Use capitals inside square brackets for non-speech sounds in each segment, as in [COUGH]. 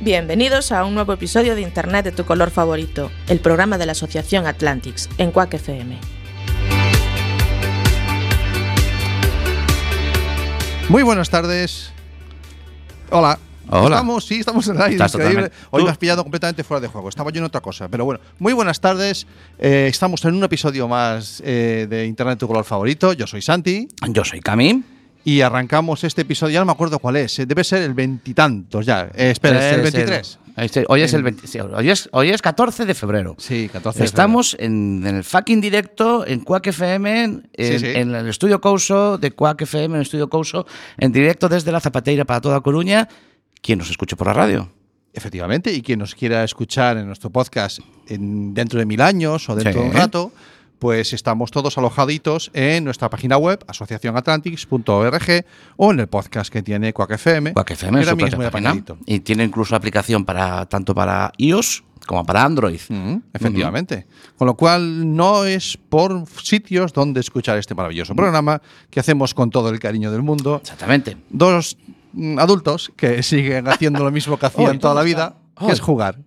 Bienvenidos a un nuevo episodio de Internet de tu color favorito, el programa de la Asociación Atlantics en Quack FM. Muy buenas tardes. Hola. Hola. Estamos, sí, estamos en el aire. Estás increíble. Hoy me has pillado completamente fuera de juego. Estaba yo en otra cosa. Pero bueno, muy buenas tardes. Eh, estamos en un episodio más eh, de Internet tu color favorito. Yo soy Santi. Yo soy Camín. Y arrancamos este episodio. Ya no me acuerdo cuál es. eh, Debe ser el veintitantos ya. Eh, espera, es el 23. Este- hoy, es el 20 sí, hoy, es, hoy es 14 de febrero. Sí, 14 de Estamos en, en el fucking directo en Quack FM, en, Sí, sí. en el estudio Couso de Quack FM, en el estudio Couso, en directo desde la Zapateira para toda Coruña. ¿Quién nos escucha por la radio? Efectivamente, y quien nos quiera escuchar en nuestro podcast en- dentro de mil años o dentro Sí. de un rato, pues estamos todos alojaditos en nuestra página web, asociacionatlantics.org, o en el podcast que tiene Quack FM. Quack FM que es muy. Y tiene incluso aplicación para tanto para iOS como para Android. Mm, efectivamente. Con lo cual, no es por sitios donde escuchar este maravilloso programa que hacemos con todo el cariño del mundo. Exactamente. Dos mm, adultos que siguen haciendo lo mismo que hacían toda la ¿dónde vida, que es jugar.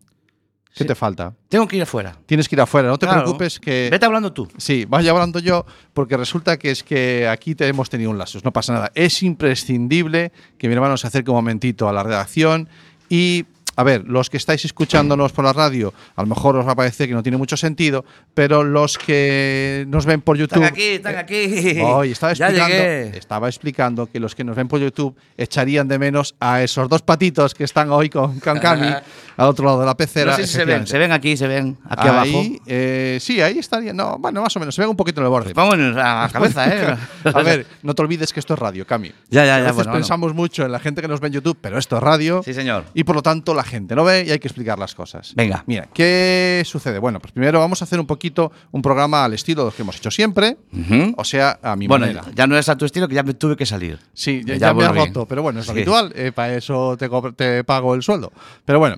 ¿Qué Sí. te falta? Tengo que ir afuera. Tienes que ir afuera, no te Claro. preocupes que... Vete hablando tú. Sí, vaya hablando yo, porque resulta que es que aquí te hemos tenido un lasus, no pasa nada. Es imprescindible que mi hermano se acerque un momentito a la redacción y, a ver, los que estáis escuchándonos por la radio, a lo mejor os va a parecer que no tiene mucho sentido, pero los que nos ven por YouTube... Están aquí, están aquí. Hoy estaba [LAUGHS] Ya explicando, estaba explicando que los que nos ven por YouTube echarían de menos a esos dos patitos que están hoy con, con Cami [LAUGHS] al otro lado de la pecera. No sé si se ven, se ven aquí, se ven aquí ahí, abajo. eh, sí, ahí estaría. No, bueno, más o menos. Se ven un poquito en el borde. Vamos a la cabeza, ¿eh? [LAUGHS] A ver, no te olvides que esto es radio, Cami. Ya, ya, A ya, veces bueno, bueno. pensamos mucho en la gente que nos ve en YouTube, pero esto es radio. Sí, señor. Y por lo tanto la gente no ve y hay que explicar las cosas. Venga. Mira, ¿qué sucede? Bueno, pues primero vamos a hacer un poquito un programa al estilo de los que hemos hecho siempre. Ujú. O sea, a mi Bueno, manera. ya no es a tu estilo, que ya me tuve que salir. Sí, ya, Ya ya me volví. roto, pero bueno, es Sí. habitual, eh, para eso te, te pago el sueldo. Pero bueno,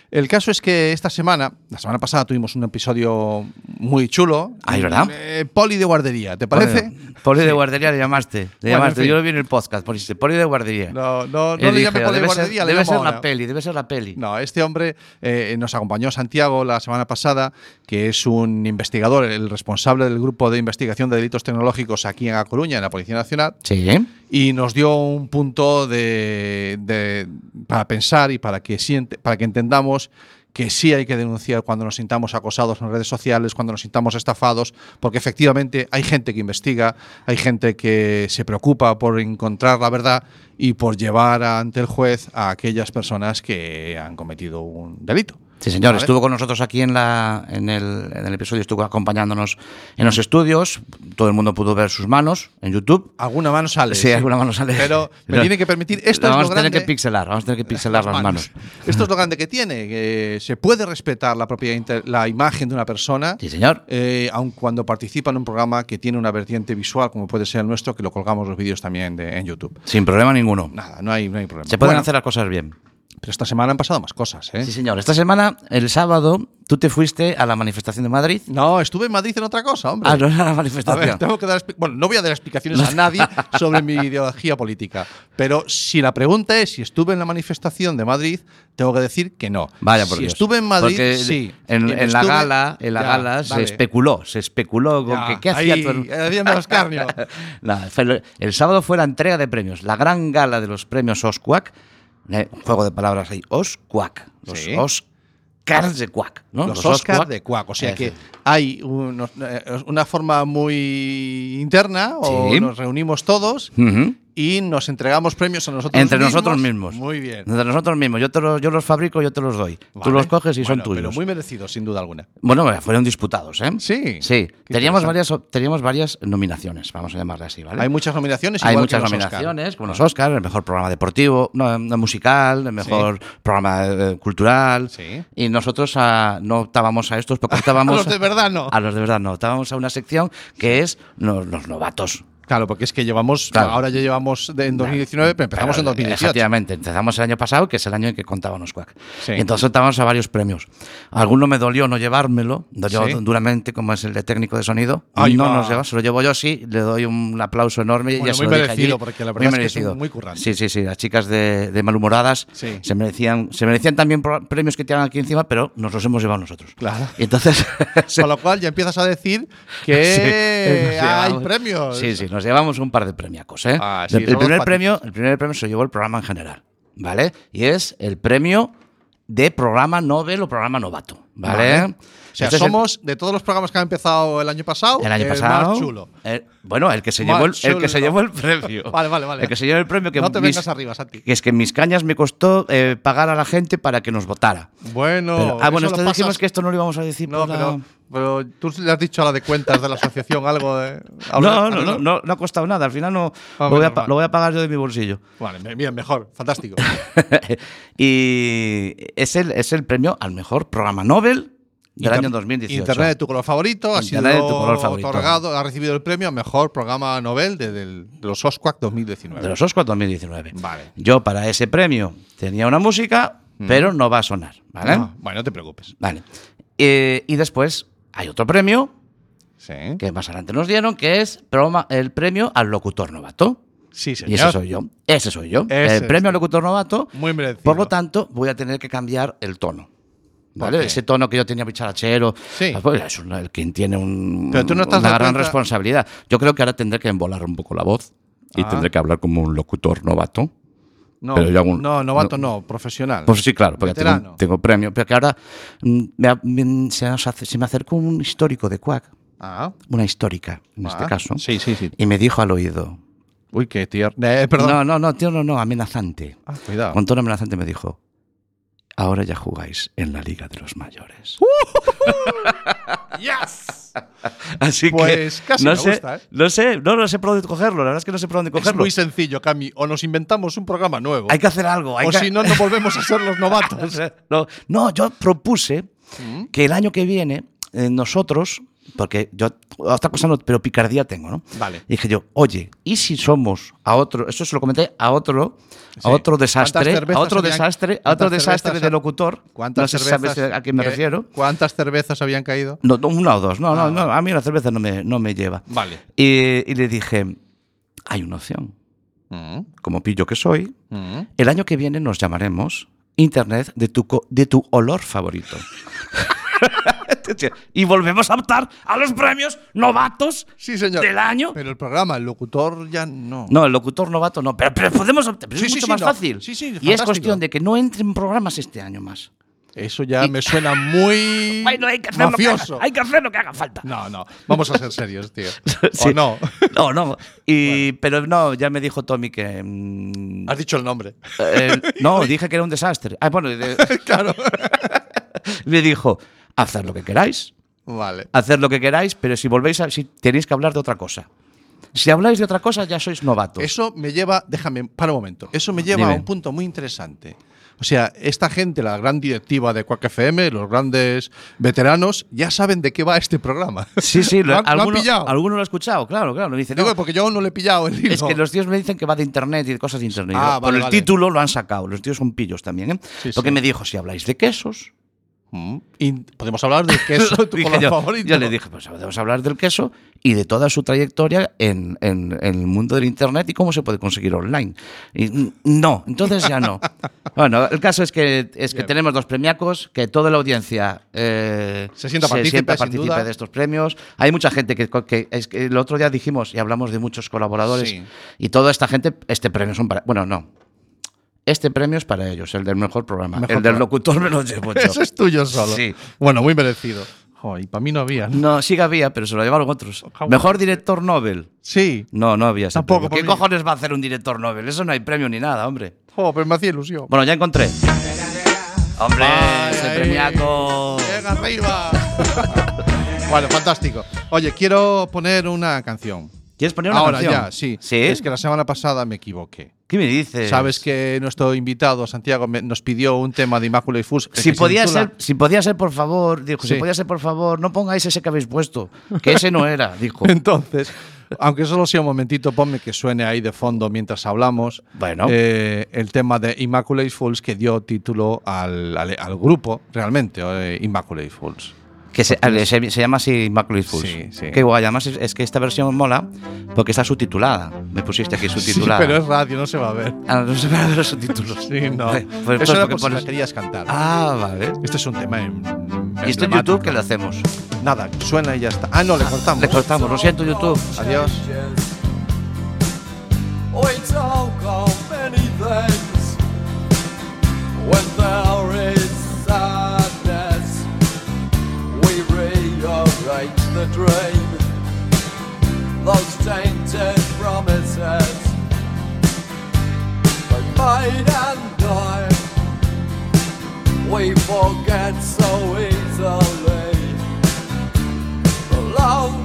el caso es que esta semana, la semana pasada tuvimos un episodio muy chulo. Ah, ¿es verdad? Eh, poli de guardería, ¿te parece? Bueno, Poli de guardería le llamaste. Le Bueno, llamaste. en fin. Yo lo vi en el podcast, Poli de guardería. No, no, no le llame poli de debe ser- guardería, le Debe ser ahora. la peli, debe ser la peli. No, este hombre eh, nos acompañó Santiago la semana pasada, que es un investigador, el responsable del grupo de investigación de delitos tecnológicos aquí en A Coruña, en la Policía Nacional, Sí. y nos dio un punto de, de- para pensar y para que, siente, para que entendamos que sí hay que denunciar cuando nos sintamos acosados en redes sociales, cuando nos sintamos estafados, porque efectivamente hay gente que investiga, hay gente que se preocupa por encontrar la verdad y por llevar ante el juez a aquellas personas que han cometido un delito. Sí, señor. Vale. Estuvo con nosotros aquí en, la, en, el, en el episodio, estuvo acompañándonos en los estudios. Todo el mundo pudo ver sus manos en YouTube. Alguna mano sale. Sí, alguna mano sale. Pero me tiene que permitir. Esto es vamos lo a tener grande- que pixelar, vamos a tener que pixelar las manos. Esto es lo grande que tiene. que se puede respetar la propia inter- la imagen de una persona. Sí, señor. eh, aun cuando participa en un programa que tiene una vertiente visual, como puede ser el nuestro, que lo colgamos los vídeos también de- en YouTube. Sin problema ninguno. Nada, no hay, no hay problema. Se pueden Bueno, hacer las cosas bien. Pero esta semana han pasado más cosas, ¿eh? Sí, señor. Esta semana, el sábado, tú te fuiste a la manifestación de Madrid. No, estuve en Madrid en otra cosa, hombre. Ah, no era la A manifestación. ver, tengo que dar bueno, no voy a dar explicaciones a [LAUGHS] nadie sobre mi ideología política, pero si la pregunta es si estuve en la manifestación de Madrid, tengo que decir que no. Vaya por si Dios. estuve en Madrid, Porque sí. En, la gala, en la Ya, gala se especuló, se especuló con Ya, que qué hacía ahí, todo el- haciendo el, [LAUGHS] el sábado fue la entrega de premios, la gran gala de los premios Oscuac, eh, un juego de palabras ahí, Oscuac, los Sí. Oscars de Cuac, ¿no? Los, Oscars de Cuac. O sea que hay unos- eh, una forma muy interna, o Sí. nos reunimos todos. Y nos entregamos premios a nosotros Entre mismos. nosotros mismos. Muy bien. Entre nosotros mismos. Yo, te los, yo los fabrico, yo te los doy. Tú los coges y son tuyos. Pero muy merecidos, sin duda alguna. Bueno, fueron disputados, ¿eh? Sí. Sí. Qué Teníamos varias, teníamos varias nominaciones, vamos a llamarle así, ¿vale? Hay muchas nominaciones. Hay igual que muchas los Oscar. nominaciones, como los Oscar, el mejor programa deportivo, no, musical, el mejor programa eh, cultural. Sí. Y nosotros ah, no optábamos a estos, porque [LAUGHS] optábamos A los de verdad no. A los de verdad no. Optábamos a una sección que es los, los novatos. Claro, porque es que llevamos, Claro. ahora ya llevamos de- en 2019, pero empezamos en Pero, 2018. Efectivamente, empezamos el año pasado, que es el año en que contábamos Quack. Sí. Y entonces optábamos a varios premios. Alguno me dolió no llevármelo, dolió Sí. duramente, como es el de técnico de sonido. Ahí no va. nos lleva, se lo llevo yo, sí, le doy un aplauso enorme. y Bueno, ya se muy merecido, allí. porque la Muy verdad es que son merecido. muy currantes. Sí, sí, sí, las chicas de, de malhumoradas Sí. se, merecían, se merecían también premios que tiran aquí encima, pero nos los hemos llevado nosotros. Claro. Y entonces... [LAUGHS] Con lo cual ya empiezas a decir que hay [LAUGHS] premios. Sí, sí, nos llevamos un par de premiacos, ¿eh? Ah, sí, el, primer premio, el primer premio se llevó el programa en general, ¿vale? Y es el premio de programa Nobel o programa novato, ¿vale? Vale. O sea, Este el- somos de todos los programas que han empezado el año pasado, el año el pasado. más chulo. el- bueno, el que se llevó el, el que se llevó el premio. [LAUGHS] Vale, vale, vale. El que se llevó el premio que no te mis- vengas arriba, Santi. que es que en mis cañas me costó eh, pagar a la gente para que nos votara. Bueno, Pero- ah, bueno, esto que esto no lo íbamos a decir No, pero, pero tú le has dicho a la de cuentas de la asociación algo de. [LAUGHS] No, no, no, no, no ha costado nada. Al final no, Ah, lo, voy a, lo voy pagar yo de mi bolsillo. Vale, bien, mejor, fantástico. [LAUGHS] y es el, es el premio al mejor programa Nobel del Inter- año 2018. Internet de tu color favorito ha Internet sido de tu color favorito. otorgado, ha recibido el premio a mejor programa Nobel de, del- de los OSCUAC 2019. De los Oscars 2019. Vale. Yo para ese premio tenía una música, pero no va a sonar. ¿Vale? No, bueno, no te preocupes. Vale. Eh, y después hay otro premio Sí. que más adelante nos dieron, que es el premio al locutor novato. Sí, Y señor. ese soy yo. Ese soy yo. Ese el premio al locutor novato. Muy merecido. Por lo tanto, voy a tener que cambiar el tono. ¿Por ¿Vale? Ese tono que yo tenía bicharachero. Sí. pues, es un- el quien tiene un- Pero tú no te has una gran cuenta- responsabilidad. Yo creo que ahora tendré que embolar un poco la voz y Ah. tendré que hablar como un locutor novato. No, pero yo hago un- no, novato no. no, profesional. Pues sí, claro, porque tengo, premio. Pero que ahora mm, me se, nos hace- se me acercó un histórico de Quack, Ah, una histórica en este ah, caso, Sí, sí, sí. y me dijo al oído. Uy, qué tierno. Eh, perdón. No, no, no, tío, no, no, amenazante. Ah, cuidado. Con tono amenazante me dijo. Ahora ya jugáis en la Liga de los Mayores. ¡Yes! [LAUGHS] Así Pues que casi no me sé, gusta, ¿eh? no sé, no, no sé por dónde cogerlo. La verdad es que no sé por dónde Es cogerlo. muy sencillo, Cami. O nos inventamos un programa nuevo. Hay que hacer algo. Hay o que- si no, no volvemos a ser los [LAUGHS] novatos. no, no, yo propuse Mm. que el año que viene eh, nosotros, porque yo otra cosa no, pero picardía tengo, ¿no? Vale. Dije yo, oye, ¿y si somos a otro, eso se lo comenté a otro, a otro ¿Cuántas desastre, a otro habían- desastre, a otro desastre de locutor? ¿Cuántas no sé cervezas? sabes a quién me que- refiero. ¿Cuántas cervezas habían caído? No, no, una o dos. No, Ah, no, no, a mí la cerveza no me, no me lleva. Vale. Y, y le dije, hay una opción. Mm, Como pillo que soy, mm. el año que viene nos llamaremos Internet de tu, de tu olor favorito. [LAUGHS] [LAUGHS] y volvemos a optar a los premios novatos Sí, señor. del año. Pero el programa, el locutor ya no. No, el locutor novato no, pero, pero podemos optar. Pero Sí, es mucho sí, más no. fácil. Sí, sí, y es fantástico. cuestión de que no entren programas este año más. Eso ya me suena muy [LAUGHS] Bueno, hay que hacer lo que haga- mafioso. hay que hacer lo que haga falta. No, no. Vamos a ser serios, tío. [LAUGHS] Sí. ¿O no? No, no. Y, Pero no, ya me dijo Tommy que. mm, Has dicho el nombre. eh, no, dije que era un desastre. Ah, bueno, de- claro. me dijo: haced lo que queráis, Vale. haced lo que queráis, pero si volvéis a. Si tenéis que hablar de otra cosa. Si habláis de otra cosa, ya sois novatos. Eso me lleva, déjame, para un momento, eso me lleva Dime. a un punto muy interesante. O sea, esta gente, la gran directiva de Quack FM, los grandes veteranos, ya saben de qué va este programa. Sí, sí, [LAUGHS] lo, han, lo han alguno, pillado. alguno lo ha escuchado, claro, claro. Me dice, Digo, no, porque yo aún no le he pillado el hilo. es que los tíos me dicen que va de internet y de cosas de internet. Ah, vale, el vale. título lo han sacado. Los tíos son pillos también, ¿eh? Sí, Porque sí. me dijo, si habláis de quesos. Mm. Podemos hablar de [LAUGHS] queso, tu color yo, favorito. yo le dije, pues podemos hablar del queso y de toda su trayectoria en, en- en el mundo del Internet y cómo se puede conseguir online. Y no, entonces ya no. [LAUGHS] bueno, el caso es que, es que Bien. tenemos dos premiacos, que toda la audiencia eh, Se sienta partícipe, sin partícipe de estos premios. Hay mucha gente que, que, es que el otro día dijimos y hablamos de muchos colaboradores Sí. y toda esta gente, este premio son para... Bueno, no. Este premio es para ellos, el del mejor programa. Mejor el del locutor me lo llevo [LAUGHS] yo. Eso es tuyo solo. Sí. Bueno, muy merecido. Joder, y para mí no había. No, sí que había, pero se lo llevaron otros. Mejor director Nobel. Sí. No, no había ese Tampoco. ¿Qué mí. cojones va a hacer un director Nobel? Eso no hay premio ni nada, hombre. Joder, pero me hacía ilusión. Bueno, ya encontré. Hombre, Ay, ese ay. premiaco. Arriba. [LAUGHS] bueno, fantástico. Oye, quiero poner una canción. ¿Quieres poner una Ahora canción? ya, sí. ¿Sí? Es que la semana pasada me equivoqué. ¿Qué me dices? Sabes que nuestro invitado, Santiago, me- nos pidió un tema de Immaculate Fools. que Si se podía, ser, si podía ser, por favor, dijo, si podía ser, por favor, no pongáis ese que habéis puesto, que ese no era, dijo. [LAUGHS] Entonces, aunque solo sea un momentito, ponme que suene ahí de fondo mientras hablamos. Bueno. eh, el tema de Immaculate Fools que dio título al, al- al grupo, realmente, eh, Immaculate Fools. Que se, ale, se- se llama así Immaculate Fools. Sí, sí. Qué guay. Además, es, es que esta versión mola porque está subtitulada. Me pusiste aquí Sí, subtitulada. pero es radio, no se va a ver. Ah, no se van a ver los subtítulos. Sí, no. Pues- pues Eso era por si la pones- querías cantar. Ah, vale. Este es un tema en. ¿Y esto en YouTube qué le hacemos? Nada, suena y ya está. Ah, no, le cortamos. Le cortamos, lo siento, YouTube. Adiós. The dream, those tainted promises. They made and died. We forget so easily. The love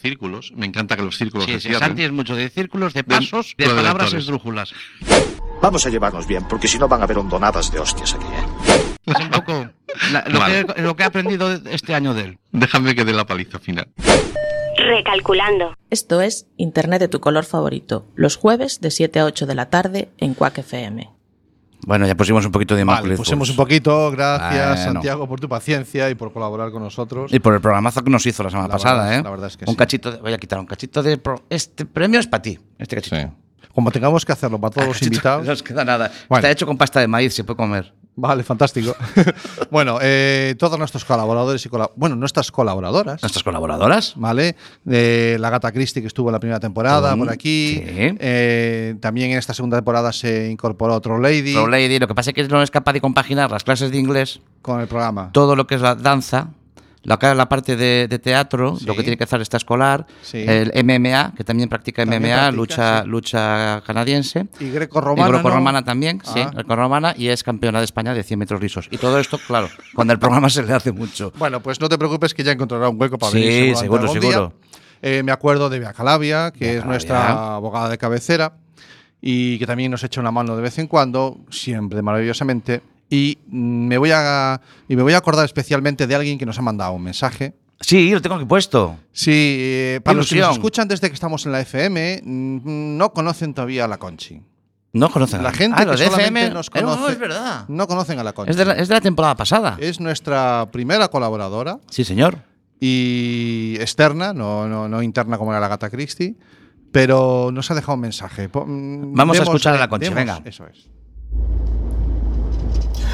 círculos, me encanta que los círculos Sí, se sí, cierren. Santi es mucho de círculos, de pasos, de palabras esdrújulas. Vamos a llevarnos bien, porque si no van a haber hondonadas de hostias aquí, ¿eh? Es un poco la- lo, Vale. que, lo que he aprendido este año de él. Déjame que dé la paliza final. Recalculando. Esto es Internet de tu color favorito, los jueves de 7 a 8 de la tarde en Quack FM. Bueno, ya pusimos un poquito de Vale, pusimos un poquito. Gracias, Bueno. Santiago, por tu paciencia y por colaborar con nosotros. Y por el programazo que nos hizo la semana La pasada, verdad ¿eh? la verdad es que un sí. cachito, de- voy a quitar un cachito de pro- este premio es para ti, este cachito. Sí. Como tengamos que hacerlo para todos los [LAUGHS] Cachito, invitados. No os queda nada. Bueno. Está hecho con pasta de maíz, se puede comer. Vale, fantástico. [LAUGHS] bueno, eh, todos nuestros colaboradores y cola- bueno, nuestras colaboradoras, Nuestras colaboradoras. ¿vale? Eh, la gata Christie que estuvo en la primera temporada Mm, por aquí. sí. Eh, también en esta segunda temporada se incorporó otro Lady Pro Lady, lo que pasa es que no es capaz de compaginar las clases de inglés, con el programa. todo lo que es la danza, la, la parte de, de teatro, Sí. lo que tiene que hacer extraescolar, Sí. el MMA, que también practica También MMA, practica, lucha, sí. lucha canadiense. Y Y greco-romana. grecorromana ¿no? también, sí, Ah. grecorromana, y es campeona de España de 100 metros lisos. Y todo esto, claro, cuando el programa se le hace mucho. Bueno, pues no te preocupes que ya encontrará un hueco para Sí, venir. seguramente seguro, seguro. Eh, me acuerdo de Bea Calabria, que es nuestra abogada de cabecera y que también nos echa una mano de vez en cuando, siempre maravillosamente. Y me voy a y me voy a acordar especialmente de alguien que nos ha mandado un mensaje. Sí, lo tengo aquí puesto. Sí, eh, para los que nos escuchan desde que estamos en la FM, mm, no conocen todavía a la Conchi. No conocen. La gente ah, que solamente FM nos Eh, no, conoce- es verdad. No conocen a la Conchi. Es de, la, es de la temporada pasada. Es nuestra primera colaboradora. Sí, señor. y externa, no, no, no interna como era la gata Christie, pero nos ha dejado un mensaje. Mm, Vamos a escuchar a la Conchi, demos- venga. Eso es.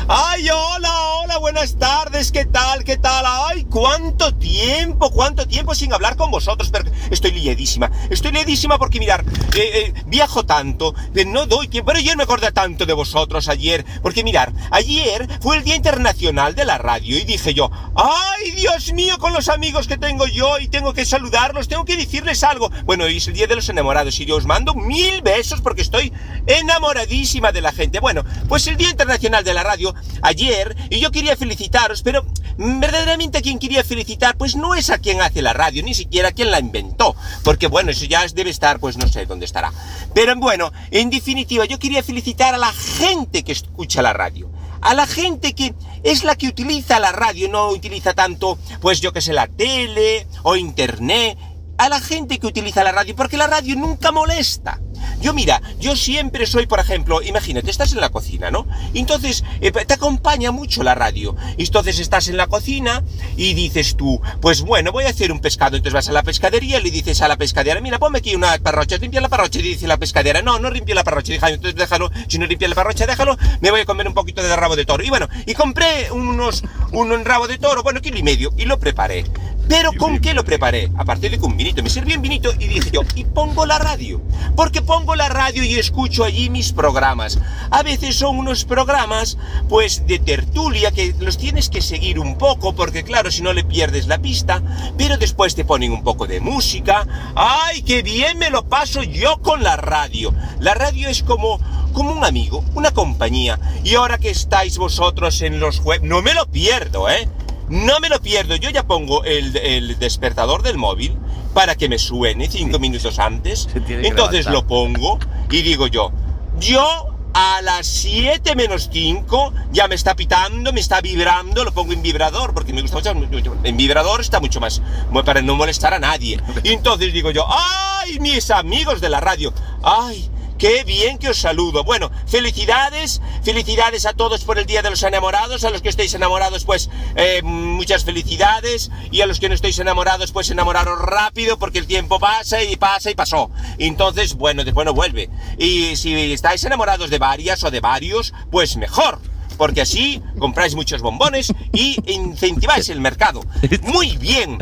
Ay, hola, hola, buenas tardes, ¿qué tal? ¿Qué tal? Ay, cuánto tiempo, cuánto tiempo sin hablar con vosotros, pero estoy liadísima, estoy liadísima porque mirar, eh, eh, viajo tanto, eh, no doy tiempo, pero ayer me acordé tanto de vosotros ayer, porque mirar, ayer fue el Día Internacional de la Radio y dije yo, ay, Dios mío, con los amigos que tengo yo y tengo que saludarlos, tengo que decirles algo. Bueno, hoy es el Día de los Enamorados y yo os mando mil besos porque estoy enamoradísima de la gente. Bueno, pues el Día Internacional de la Radio ayer y yo quería felicitaros, pero verdaderamente a quien quería felicitar pues no es a quien hace la radio, ni siquiera a quien la inventó, porque bueno, eso ya debe estar pues no sé dónde estará. Pero bueno, en definitiva yo quería felicitar a la gente que escucha la radio. A la gente que es la que utiliza la radio, no utiliza tanto, pues yo que sé, la tele o internet, a la gente que utiliza la radio, porque la radio nunca molesta. Yo mira, yo siempre soy, por ejemplo, imagínate, estás en la cocina, ¿no? Entonces, eh, te acompaña mucho la radio. Entonces estás en la cocina y dices tú, pues bueno, voy a hacer un pescado. Entonces vas a la pescadería y le dices a la pescadera, mira, ponme aquí una parrocha, limpia la parrocha. Y dice la pescadera, no, no limpia la parrocha, déjalo, entonces déjalo, si no limpia la parrocha, déjalo, me voy a comer un poquito de rabo de toro. Y bueno, y compré unos, un rabo de toro, bueno, kilo y medio, y lo preparé. Pero ¿con qué lo preparé? Aparte de con un vinito, me serví un vinito y dije yo, y pongo la radio. Porque pongo la radio y escucho allí mis programas. A veces son unos programas, pues, de tertulia que los tienes que seguir un poco, porque claro, si no le pierdes la pista, pero después te ponen un poco de música. ¡Ay, qué bien me lo paso yo con la radio! La radio es como, como un amigo, una compañía. Y ahora que estáis vosotros en los web, no me lo pierdo, ¿eh? No me lo pierdo, yo ya pongo el, el despertador del móvil para que me suene cinco minutos antes. Entonces lo pongo y digo yo, yo a las 7 menos 5 ya me está pitando, me está vibrando, lo pongo en vibrador porque me gusta mucho, en vibrador está mucho más para no molestar a nadie. Y [LAUGHS] entonces digo yo, ¡ay, mis amigos de la radio! ¡Ay! Qué bien que os saludo. Bueno, felicidades, felicidades a todos por el Día de los Enamorados. A los que estéis enamorados, pues eh, muchas felicidades. Y a los que no estéis enamorados, pues enamoraros rápido porque el tiempo pasa y pasa y pasó. Entonces, bueno, después no vuelve. Y si estáis enamorados de varias o de varios, pues mejor. Porque así compráis muchos bombones y incentiváis el mercado. [LAUGHS] Muy bien.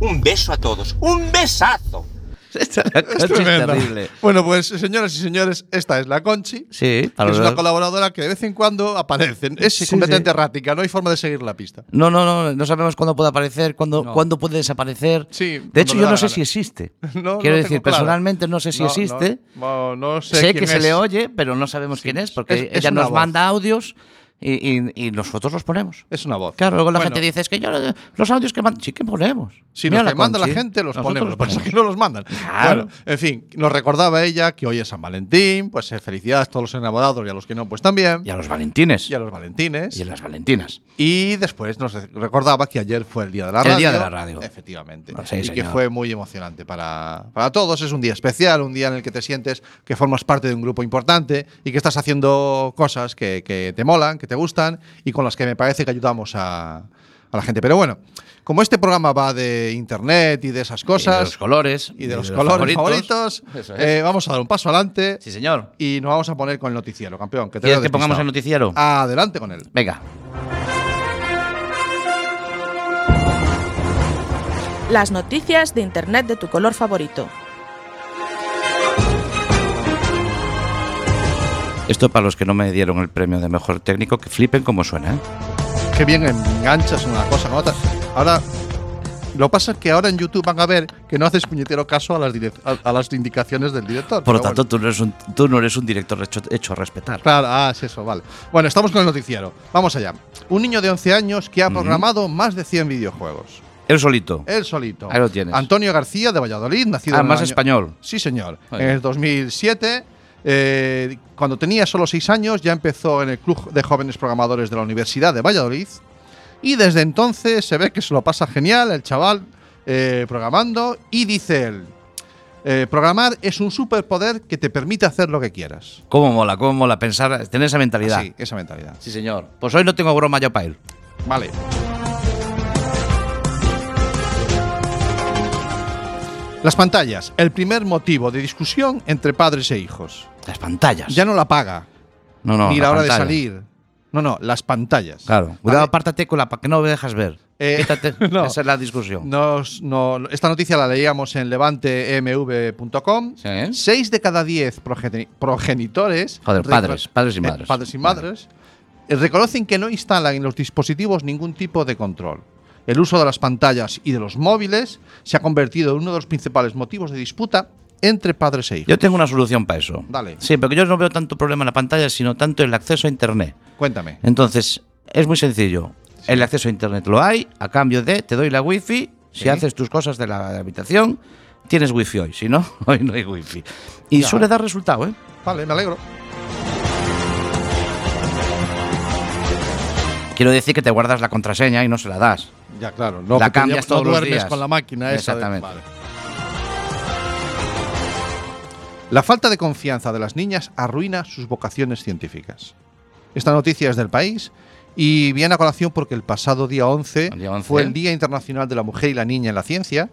Un beso a todos. Un besazo. [LAUGHS] Esta la Es Conchi es tremenda. terrible. Bueno, pues señoras y señores, esta es la Conchi. Sí, que es una colaboradora que de vez en cuando aparece. Es Sí, completamente sí. errática, no hay forma de seguir la pista. No, no, no, no sabemos cuándo puede aparecer, cuándo, cuándo puede desaparecer. Sí, de hecho, yo no sé si existe. [LAUGHS] No, Quiero no decir, personalmente no sé si existe. No, sé. sé quién que se le oye, pero no sabemos quién es, porque Es- ella nos voz. manda audios y, y- y nosotros los ponemos. Es una voz. Claro, luego la Bueno, gente dice, es que yo los audios que mandan, sí que ponemos. Si Mira los que manda la gente los ponemos, lo que pasa es que no los mandan. Claro. Bueno, en fin, nos recordaba ella que hoy es San Valentín, pues eh, felicidades a todos los enamorados y a los que no, pues también. Y a los valentines. Y a los valentines. Y a las valentinas. Y después nos recordaba que ayer fue el día de la El radio. día de la radio. Efectivamente. Ah, sí, y que señor. fue muy emocionante para, para todos. Es un día especial, un día en el que te sientes que formas parte de un grupo importante y que estás haciendo cosas que, que te molan, que te gustan y con las que me parece que ayudamos a, a la gente. Pero bueno, como este programa va de internet y de esas Y de cosas los colores. y de los colores favoritos, es. eh, vamos a dar un paso adelante Sí, señor. y nos vamos a poner con el noticiero, campeón. Que te ¿Quieres que pongamos el noticiero? Adelante con él. Venga. Las noticias de Internet de tu color favorito. Esto para los que no me dieron el premio de mejor técnico, que flipen como suena, ¿eh? Qué bien enganchas una cosa con otra. Ahora, lo pasa es que ahora en YouTube van a ver que no haces puñetero caso a las, a, a las indicaciones del director. Por lo tanto, bueno. tú, no eres un, tú no eres un director hecho, hecho a respetar. Claro, ah, es eso, vale. Bueno, estamos con el noticiero. Vamos allá. Un niño de 11 años que ha programado más de 100 videojuegos. Él solito. Él solito. Ahí lo tienes. Antonio García de Valladolid, nacido Ah, en más año- español. Sí, señor. En el 2007, eh, cuando tenía solo 6 años, ya empezó en el Club de Jóvenes Programadores de la Universidad de Valladolid. Y desde entonces se ve que se lo pasa genial el chaval eh, programando. Y dice él, eh, programar es un superpoder que te permite hacer lo que quieras. Cómo mola, cómo mola pensar, tener esa mentalidad. Sí, esa mentalidad. Sí, señor. Pues hoy no tengo broma yo para él. Vale. Las pantallas, el primer motivo de discusión entre padres e hijos. Las pantallas. Ya no la paga, no, no, ni la, hora de salir. No, no, las pantallas. Claro. Cuidado, apártate con la para que no me dejas ver. Eh, Quítate. [LAUGHS] no. Esa es la discusión. Nos- no, esta noticia la leíamos en levantemv.com. Sí. Seis de cada diez progeni- progenitores. Joder, padres, padres y eh, madres. padres y madres. eh, reconocen que no instalan en los dispositivos ningún tipo de control. El uso de las pantallas y de los móviles se ha convertido en uno de los principales motivos de disputa entre padres e hijos. Yo tengo una solución para eso. Dale. Sí, porque yo no veo tanto problema en la pantalla, sino tanto el acceso a Internet. Cuéntame. Entonces, es muy sencillo. El acceso a Internet lo hay, a cambio de te doy la wifi, si Sí. haces tus cosas de la habitación, tienes wifi hoy, si no, [LAUGHS] hoy no hay wifi. Y Ya. suele dar resultado, ¿eh? Vale, me alegro. Quiero decir que te guardas la contraseña y no se la das. Ya, claro. No, La cambias no todos los duermes días. con la máquina esa. de- Exactamente. vale. La falta de confianza de las niñas arruina sus vocaciones científicas. Esta noticia es del país y viene a colación porque el pasado día 11, El día 11. fue el Día Internacional de la Mujer y la Niña en la Ciencia.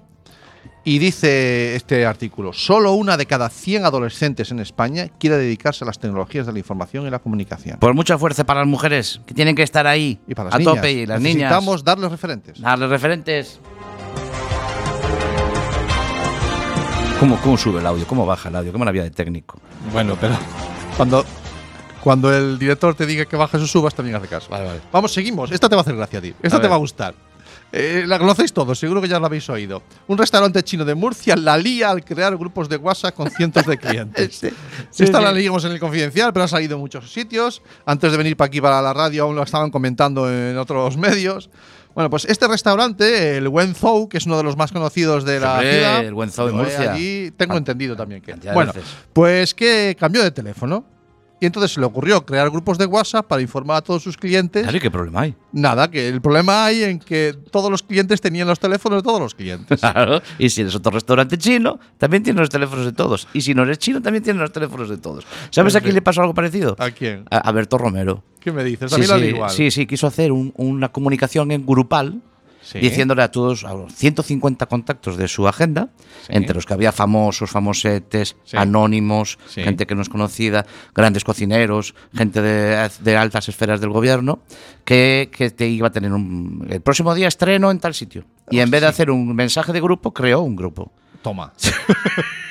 Y dice este artículo, solo una de cada 100 adolescentes en España quiere dedicarse a las tecnologías de la información y la comunicación. Por mucha fuerza para las mujeres, que tienen que estar ahí Y para las a niñas, tope y las niñas. necesitamos darles referentes. Darles referentes. ¿Cómo, ¿Cómo sube el audio? ¿Cómo baja el audio? ¿Qué maravilla de técnico? Bueno, pero cuando, cuando el director te diga que bajes o subas, también hace caso. Vale, vale. Vamos, seguimos. Esta te va a hacer gracia a ti. Esta A te ver. va a gustar. Eh, la conocéis todos, seguro que ya la habéis oído. Un restaurante chino de Murcia la lía al crear grupos de WhatsApp con cientos de clientes. [LAUGHS] Esta la leímos en el confidencial, pero ha salido en muchos sitios. Antes de venir para aquí, para la radio, aún lo estaban comentando en otros [LAUGHS] medios. Bueno, pues este restaurante, el Wenzhou, que es uno de los más conocidos de la Hombre, ciudad. el Wenzhou de Murcia. Allí tengo entendido también que. Bueno, veces. pues que cambió de teléfono. Y entonces se le ocurrió crear grupos de WhatsApp para informar a todos sus clientes. Claro, ¿y ¿qué problema hay? Nada, que el problema hay en que todos los clientes tenían los teléfonos de todos los clientes. [LAUGHS] Claro. Y si eres otro restaurante chino, también tienes los teléfonos de todos. Y si no eres chino, también tienes los teléfonos de todos. ¿Sabes a quién le pasó algo parecido? ¿A quién? A, a Berto Romero. ¿Qué me dices? Sí, También la sí, di igual. sí, sí, quiso hacer un- una comunicación en grupal Sí. diciéndole a todos, a los 150 contactos de su agenda, Sí. entre los que había famosos, famosetes, Sí. anónimos, gente que no es conocida, grandes cocineros, gente de, de altas esferas del gobierno, que, que te iba a tener un... El próximo día estreno en tal sitio. Y en vez de hacer un mensaje de grupo, creó un grupo. Toma. [LAUGHS]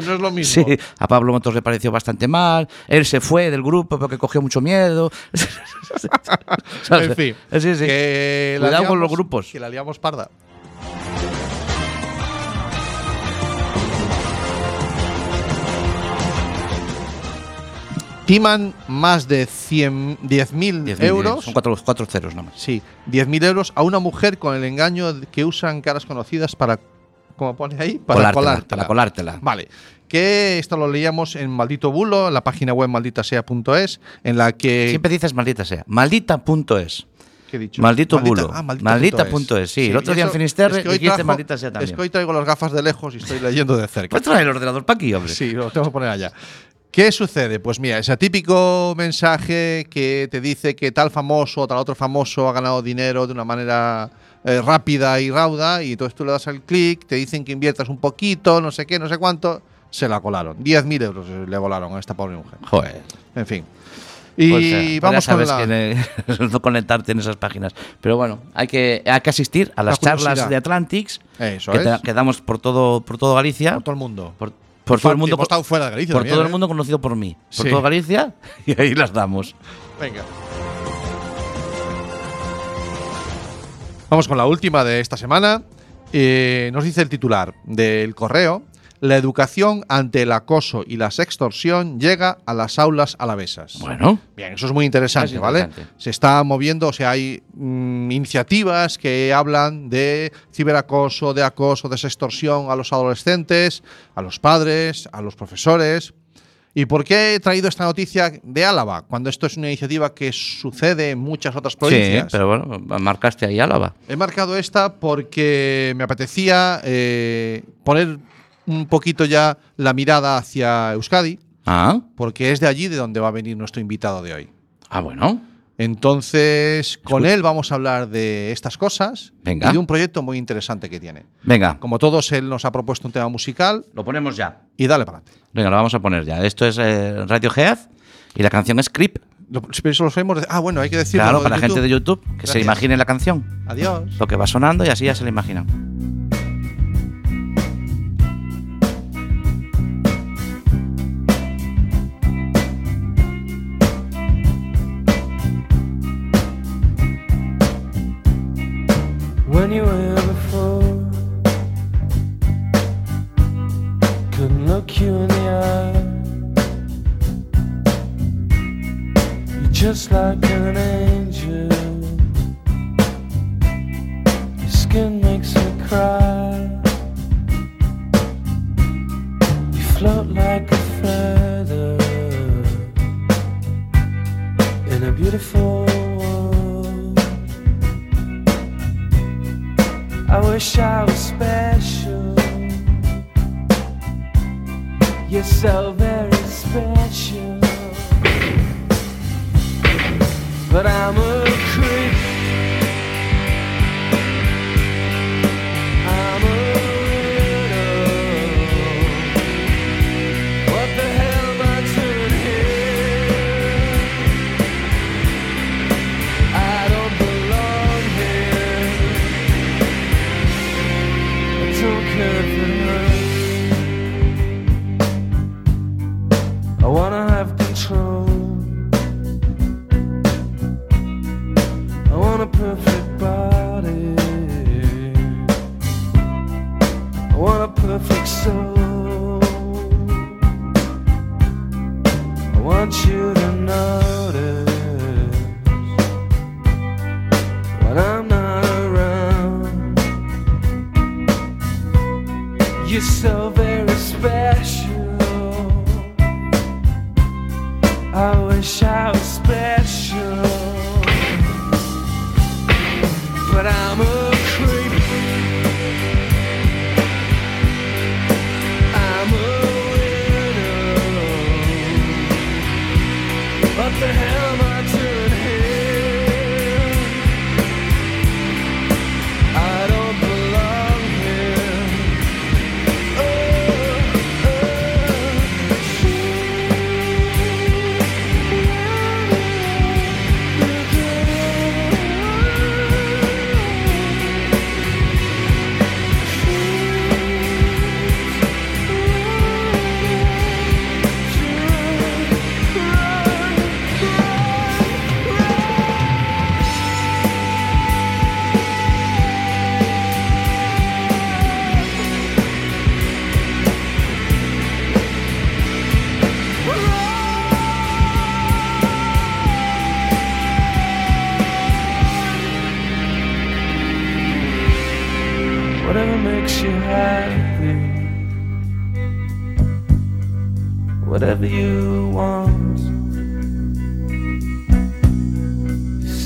que no es lo mismo. Sí, a Pablo Motos le pareció bastante mal. Él se fue del grupo porque cogió mucho miedo. [LAUGHS] En fin, Sí, sí. que con los grupos. Que la liamos parda. Timan más de 100 10.000 10.000 euros. Son cuatro, cuatro ceros nada más. Sí, 10.000 euros a una mujer con el engaño que usan caras conocidas para, como pone ahí, para Colártela, colártela. para colártela. Vale. Que esto lo leíamos en Maldito Bulo, en la página web malditasea.es, en la que. Siempre dices maldita sea. Maldita.es. ¿qué he dicho? Maldito Maldita- bulo. ah, Maldita.es, sí. El otro día en Finisterre es que hoy dijiste trajo- maldita sea también. Es que hoy traigo las gafas de lejos y estoy leyendo de cerca. Pues trae el ordenador para aquí, hombre. Sí, lo tengo que poner allá. ¿Qué sucede? Pues mira, ese típico mensaje que te dice que tal famoso o tal otro famoso ha ganado dinero de una manera eh, rápida y rauda y entonces tú le das al clic, te dicen que inviertas un poquito, no sé qué, no sé cuánto, se la colaron. 10.000 euros le volaron a esta pobre mujer. Joder. En fin. Y Pues, eh, vamos ya sabes con la... que [LAUGHS] no conectarte en esas páginas. Pero bueno, hay que, hay que asistir a las La charlas de Atlantics Eso que, es. te- que damos por todo, por todo Galicia. Por todo el mundo. Por, por todo el mundo. Hemos estado fuera de Galicia por también, todo el ¿eh? mundo conocido por mí. Por Sí. todo Galicia [LAUGHS] y ahí las damos. Venga. Vamos con la última de esta semana. Eh, nos dice el titular del correo. La educación ante el acoso y la sextorsión llega a las aulas alavesas. Bueno. Bien, eso es muy interesante, Es ¿vale? Se está moviendo, o sea, hay mm, iniciativas que hablan de ciberacoso, de acoso, de sextorsión a los adolescentes, a los padres, a los profesores. ¿Y por qué he traído esta noticia de Álava? Cuando esto es una iniciativa que sucede en muchas otras Sí, provincias. pero bueno, marcaste ahí Álava. He marcado esta porque me apetecía eh, poner un poquito ya la mirada hacia Euskadi, Ah, porque es de allí de donde va a venir nuestro invitado de hoy. ah bueno. Entonces, con él vamos a hablar de estas cosas Venga. y de un proyecto muy interesante que tiene. Venga, Como todos, él nos ha propuesto un tema musical lo ponemos ya. y dale para adelante. Venga, lo vamos a poner ya. Esto es eh, Radio Geaz y la canción es Creep. Lo- eso lo sabemos de- Ah, bueno, hay que decirlo. Claro, para la gente de YouTube, que se imagine la canción, Adiós. lo que va sonando y así ya se la imaginan. When you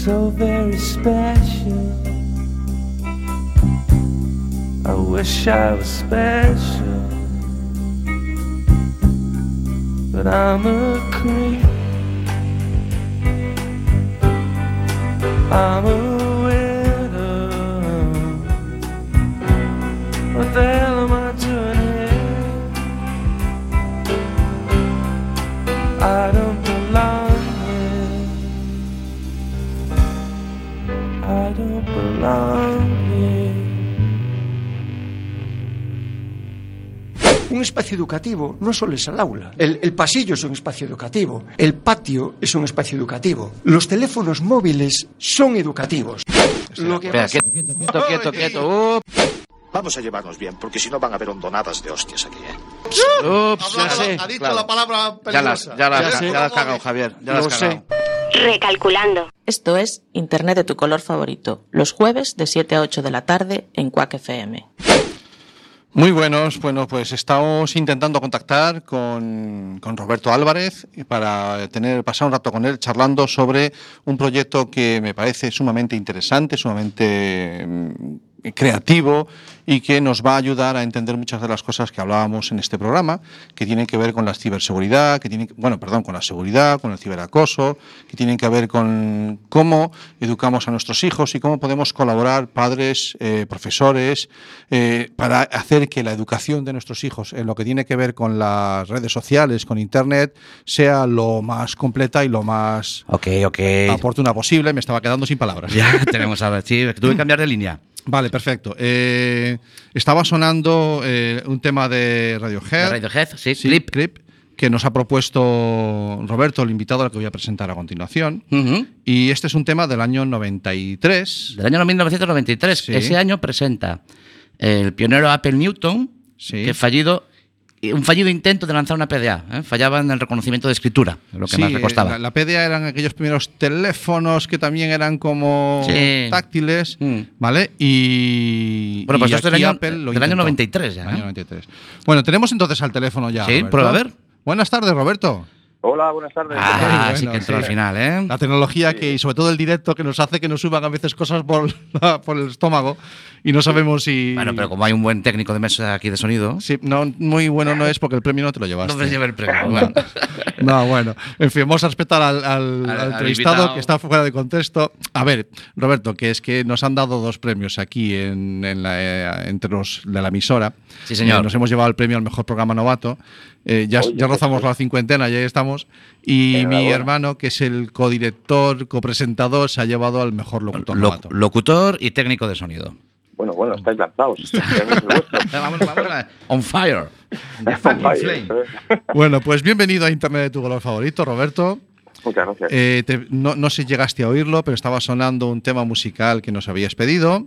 so very special. I wish I was special. But I'm a creep. I'm a widow. What the Un espacio educativo no solo es el aula. El, el pasillo es un espacio educativo. El patio es un espacio educativo. Los teléfonos móviles son educativos. Lo que Espera, pasa- quieto, quieto, quieto, quieto. Vamos a llevarnos bien, porque si no van a haber hondonadas de hostias aquí, ¿eh? ups, ya sé. ha dicho claro. la palabra Ya la, peligrosa. ya la, Ya ya has cagado, Javier. Ya la has cagado. Recalculando. Esto es Internet de tu color favorito, los jueves de 7 a 8 de la tarde en Quack FM. Muy buenos. Bueno, pues estamos intentando contactar con, con Roberto Álvarez para tener pasar un rato con él charlando sobre un proyecto que me parece sumamente interesante, sumamente mm, creativo y que nos va a ayudar a entender muchas de las cosas que hablábamos en este programa, que tienen que ver con la ciberseguridad, que tienen, bueno, perdón, con la seguridad, con el ciberacoso, que tienen que ver con cómo educamos a nuestros hijos y cómo podemos colaborar padres, eh, profesores, eh, para hacer que la educación de nuestros hijos en lo que tiene que ver con las redes sociales, con Internet, sea lo más completa y lo más Ok, ok. oportuna posible. Me estaba quedando sin palabras. Ya [LAUGHS] tenemos a ver, sí, tuve que cambiar de línea. Vale, perfecto. Eh, estaba sonando eh, un tema de Radiohead. De Radiohead, sí, Sí, clip. clip, que nos ha propuesto Roberto, el invitado al que voy a presentar a continuación. Y este es un tema del año 93. Del año 1993. Sí. Ese año presenta el pionero Apple Newton, Sí. que fallido, un fallido intento de lanzar una PDA. ¿eh? Fallaba en el reconocimiento de escritura, lo que Sí, más le costaba. La, la PDA eran aquellos primeros teléfonos que también eran como Sí. táctiles, Mm. ¿vale? Y, Bueno, pues y esto es del año- Apple lo del año intentó. 93 ya, Del año ¿eh? 93. Bueno, tenemos entonces al teléfono ya. Sí, Roberto. prueba a ver. Buenas tardes, Roberto. Hola, buenas tardes. Ah, Muy sí bueno, que entró sí. al final, ¿eh? La tecnología que, y sobre todo el directo, que nos hace que nos suban a veces cosas por, la- por el estómago y no sabemos si. Bueno, pero como hay un buen técnico de mesa aquí de sonido, Sí, no, muy bueno no es porque el premio no te lo llevaste. no me lleva el premio. [LAUGHS] Bueno. No, bueno. En fin, vamos a respetar al, al- Al- al al entrevistado que está fuera de contexto. A ver, Roberto, que es que nos han dado dos premios aquí en, en la, eh, entre los de la emisora. Sí, señor. Eh, nos hemos llevado el premio al mejor programa novato. Eh, ya, Oye, ya rozamos pues, la cincuentena, ya estamos. Y mi hermano, que es el codirector, copresentador, se ha llevado al mejor locutor locutor y técnico de sonido. Bueno, bueno, estáis lanzados. [LAUGHS] Vamos, vamos a- on fire. [LAUGHS] Eso es. [LAUGHS] Bueno, pues bienvenido a Internet de tu color favorito, Roberto. Muchas gracias. Eh, te- no, no sé si llegaste a oírlo, pero estaba sonando un tema musical que nos habías pedido.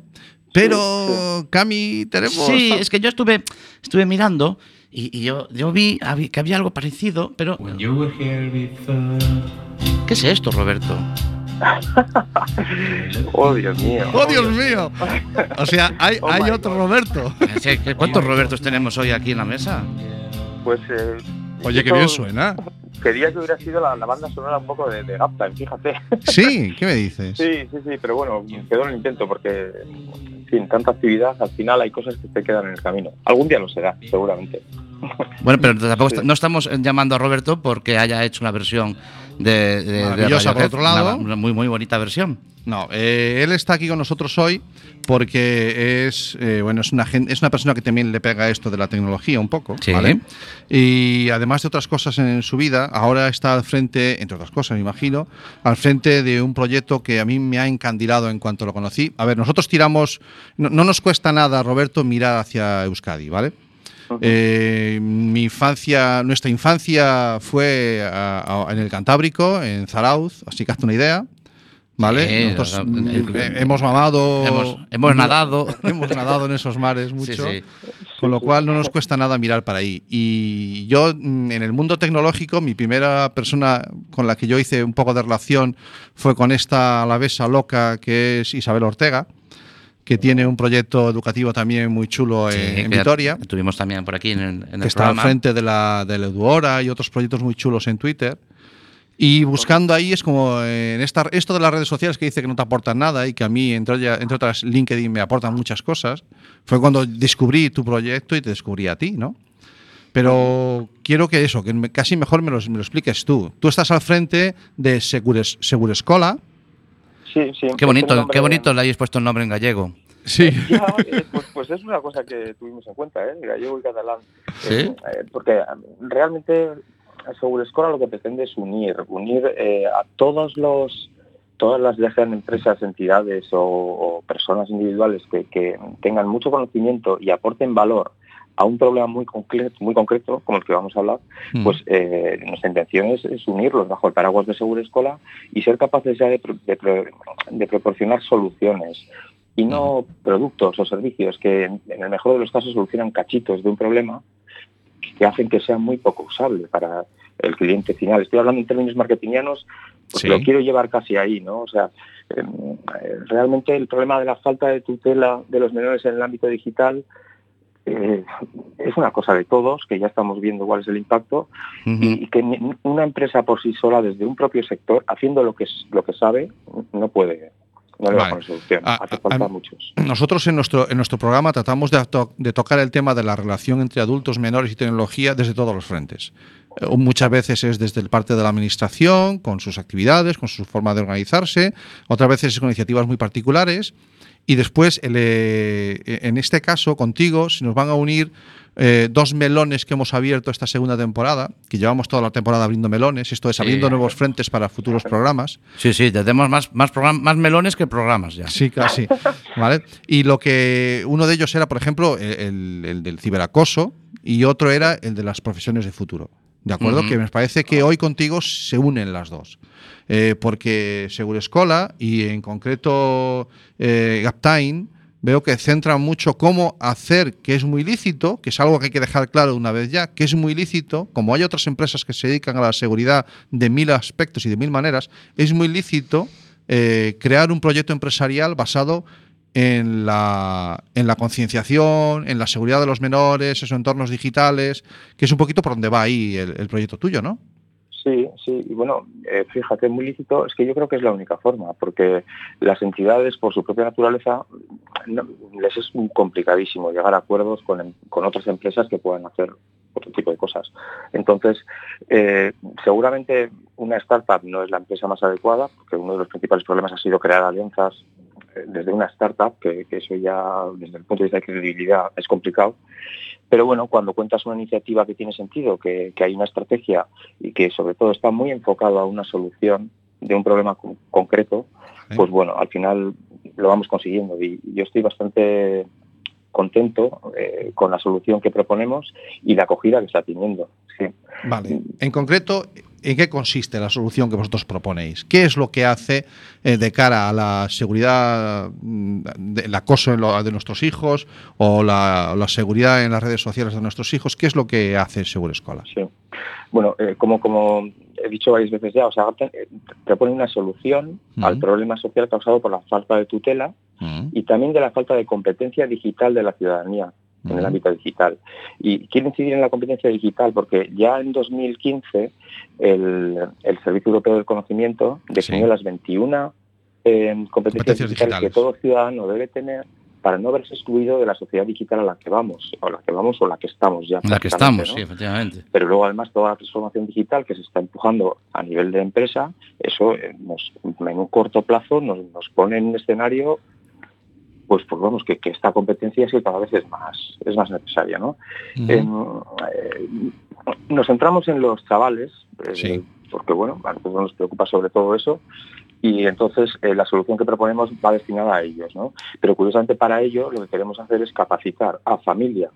Pero, Cami, tenemos. Sí, es que yo estuve, estuve mirando y, y yo, yo vi que había algo parecido, pero. ¿Qué es esto, Roberto? [LAUGHS] Oh, Dios mío. ¡Oh, Dios mío! O sea, hay, Oh hay otro God. Roberto. ¿Cuántos Robertos tenemos hoy aquí en la mesa? Pues. Eh, Oye, qué bien suena. Quería que hubiera sido la, la banda sonora un poco de, de Gaptime, fíjate. Sí, [LAUGHS] ¿qué me dices? Sí, sí, sí, pero bueno, quedó en el intento porque, en fin, tanta actividad, al final hay cosas que te quedan en el camino. Algún día lo será, seguramente. Bueno, pero tampoco [LAUGHS] Sí. no estamos llamando a Roberto porque haya hecho una versión de, de- de Maravillosa, por otro lado. Una, muy, muy bonita versión. No, eh, él está aquí con nosotros hoy porque es, eh, bueno, es una, es una persona que también le pega esto de la tecnología un poco, Sí. ¿vale? Y además de otras cosas en su vida, ahora está al frente, entre otras cosas, me imagino, al frente de un proyecto que a mí me ha encandilado en cuanto lo conocí. A ver, nosotros tiramos, no, no nos cuesta nada, Roberto, mirar hacia Euskadi, ¿vale? Eh, mi infancia, nuestra infancia fue a- a- en el Cantábrico, en Zarauz, así que hazte una idea. ¿Vale? Sí, Nosotros o sea, mm, el- eh, hemos mamado. Hemos- hemos nadado. [LAUGHS] Hemos nadado en esos mares mucho. Sí, sí. Con lo cual no nos cuesta nada mirar para ahí. Y yo, mm, en el mundo tecnológico, mi primera persona con la que yo hice un poco de relación fue con esta alavesa loca que es Isabel Ortega, que tiene un proyecto educativo también muy chulo en, Sí, en que Vitoria Tuvimos también por aquí en el, en el que está programa. al frente de la, de la Eduora y otros proyectos muy chulos en Twitter. Y buscando ahí es como eh, en esta, esto de las redes sociales que dice que no te aportan nada y que a mí, entre, entre otras, LinkedIn me aportan muchas cosas, fue cuando descubrí tu proyecto y te descubrí a ti, ¿no? Pero quiero que eso, que casi mejor me lo, me lo expliques tú. Tú estás al frente de Segures, Segurescola. Sí, sí. Qué bonito, qué bonito le hayáis puesto el nombre en gallego. Sí. Ya, eh, pues, pues es una cosa que tuvimos en cuenta, ¿eh? Gallego y catalán. Sí. Eh, eh, porque eh, realmente Segurescola lo que pretende es unir, unir eh, a todos los todas las ya sean empresas, entidades o, o personas individuales que, que tengan mucho conocimiento y aporten valor a un problema muy concreto, muy concreto como el que vamos a hablar, Mm. pues eh, nuestra intención es, es unirlos bajo el paraguas de Segurescola y ser capaces ya de, pro- de pro- de proporcionar soluciones y no productos o servicios que en en el mejor de los casos solucionan cachitos de un problema que hacen que sea muy poco usable para el cliente final. Estoy hablando en términos marketingianos, porque Sí. lo quiero llevar casi ahí, ¿no? O sea, em, eh, realmente el problema de la falta de tutela de los menores en el ámbito digital eh, es una cosa de todos, que ya estamos viendo cuál es el impacto, Ujú. y que ni- una empresa por sí sola, desde un propio sector, haciendo lo que, lo que sabe, no puede, no le va a Vale. poner solución. Ah, Hace ah, falta ah, muchos. Nosotros en nuestro, en nuestro programa tratamos de, to- de tocar el tema de la relación entre adultos, menores y tecnología desde todos los frentes. Eh, Muchas veces es desde el parte de la administración, con sus actividades, con su forma de organizarse, otras veces es con iniciativas muy particulares. Y después, el, eh, en este caso, contigo, se nos van a unir eh, dos melones que hemos abierto esta segunda temporada, que llevamos toda la temporada abriendo melones, esto es Sí. abriendo nuevos frentes para futuros programas. Sí, sí, tenemos más, más, más melones que programas ya. Sí, casi. [LAUGHS] ¿Vale? Y lo que uno de ellos era, por ejemplo, el, el del ciberacoso y otro era el de las profesiones de futuro. ¿De acuerdo? Que me parece que hoy contigo se unen las dos. Eh, porque Segurescola y en concreto eh, veo que centran mucho cómo hacer que es muy lícito, que es algo que hay que dejar claro una vez ya, que es muy lícito, como hay otras empresas que se dedican a la seguridad de mil aspectos y de mil maneras, es muy lícito eh, crear un proyecto empresarial basado en la, en la concienciación, en la seguridad de los menores, esos entornos digitales, que es un poquito por donde va ahí el proyecto tuyo, ¿no? Sí, sí, y bueno, eh, fíjate, muy lícito, es que yo creo que es la única forma, porque las entidades, por su propia naturaleza, les es complicadísimo llegar a acuerdos con, em- con otras empresas que puedan hacer otro tipo de cosas. Entonces, eh, seguramente una startup no es la empresa más adecuada, porque uno de los principales problemas ha sido crear alianzas desde una startup, que, que eso ya desde el punto de vista de credibilidad es complicado. Pero bueno, cuando cuentas una iniciativa que tiene sentido, que, que hay una estrategia y que sobre todo está muy enfocado a una solución de un problema con- concreto, pues bueno, al final lo vamos consiguiendo. Y yo estoy bastante contento eh, con la solución que proponemos y la acogida que está teniendo. Sí. Vale. En concreto, ¿en qué consiste la solución que vosotros proponéis? ¿Qué es lo que hace eh, de cara a la seguridad mm, del acoso en lo- de nuestros hijos o la, la seguridad en las redes sociales de nuestros hijos? ¿Qué es lo que hace Seguro Escola? Sí. Bueno, eh, como, como he dicho varias veces ya, o sea, te- eh, una solución al problema social causado por la falta de tutela y también de la falta de competencia digital de la ciudadanía en el ámbito digital. Y quiero incidir en la competencia digital porque ya en 2015 el, el Servicio Europeo del Conocimiento definió las 21 eh, competencias, Competencias digitales, que todo ciudadano debe tener para no verse excluido de la sociedad digital a la que vamos, o la que vamos o la que estamos ya. La que estamos, ¿no? sí, efectivamente. pero luego además toda la transformación digital que se está empujando a nivel de empresa, eso eh, nos, en un corto plazo nos, nos pone en un escenario, pues, pues vamos, que, que esta competencia sí cada vez es más, es más necesaria, ¿no? Eh, nos centramos en los chavales, eh, porque bueno, a nosotros nos preocupa sobre todo eso, y entonces eh, la solución que proponemos va destinada a ellos, ¿no? Pero curiosamente para ello lo que queremos hacer es capacitar a familia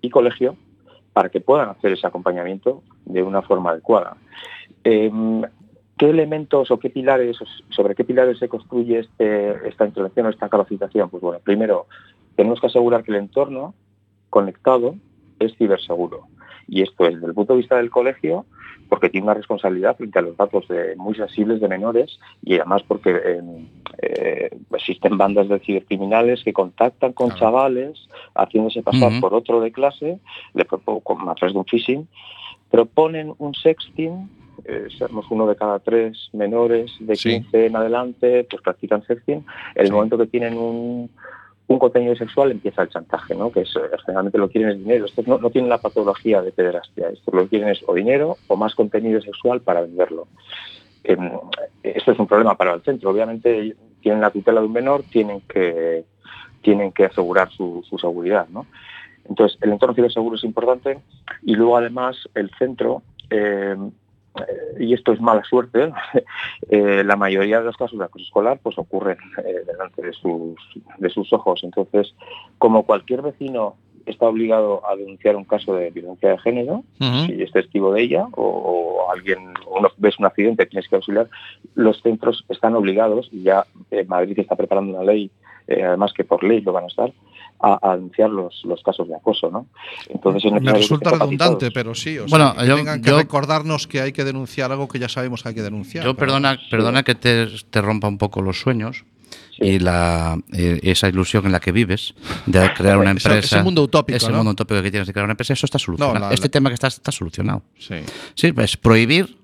y colegio para que puedan hacer ese acompañamiento de una forma adecuada. Em, ¿Qué elementos o qué pilares, sobre qué pilares se construye este- esta intervención o esta capacitación? Pues bueno, primero, tenemos que asegurar que el entorno conectado es ciberseguro. Y esto es desde el punto de vista del colegio, porque tiene una responsabilidad frente a los datos de- muy sensibles de menores y además porque em, eh, existen bandas de cibercriminales que contactan con chavales haciéndose pasar por otro de clase, le con- a través de un phishing, proponen un sexting, eh, sermos uno de cada tres menores de Sí. 15 en adelante, pues practican sexting. En el momento que tienen un, un contenido sexual empieza el chantaje, ¿no? que es, eh, generalmente lo quieren es dinero. Estos no, no tienen la patología de pederastia, estos lo quieren es o dinero o más contenido sexual para venderlo. Em, esto es un problema para el centro. Obviamente tienen la tutela de un menor, tienen que, tienen que asegurar su, seguridad. ¿no? Entonces, el entorno ciberseguro es importante y luego además el centro, eh, y esto es mala suerte, [LAUGHS] eh, la mayoría de los casos de acoso escolar pues ocurren eh, delante de sus, de sus ojos. Entonces, como cualquier vecino está obligado a denunciar un caso de violencia de género, si es testigo de ella o, o alguien uno, ves un accidente tienes que auxiliar, los centros están obligados y ya eh, Madrid está preparando una ley, eh, además que por ley lo van a estar, a, a denunciar los, los casos de acoso, ¿no? Entonces Me resulta redundante, pero sí. O Bueno, sea, que yo- tengan que yo- recordarnos que hay que denunciar algo que ya sabemos que hay que denunciar. Yo pero- perdona, perdona que te, te rompa un poco los sueños y la eh, esa ilusión en la que vives de crear una Ese- empresa. ese mundo utópico, Ese ¿no? mundo utópico que tienes de crear una empresa, eso está solucionado. No, la- este la- tema que está, está solucionado. Sí. Sí, pues prohibir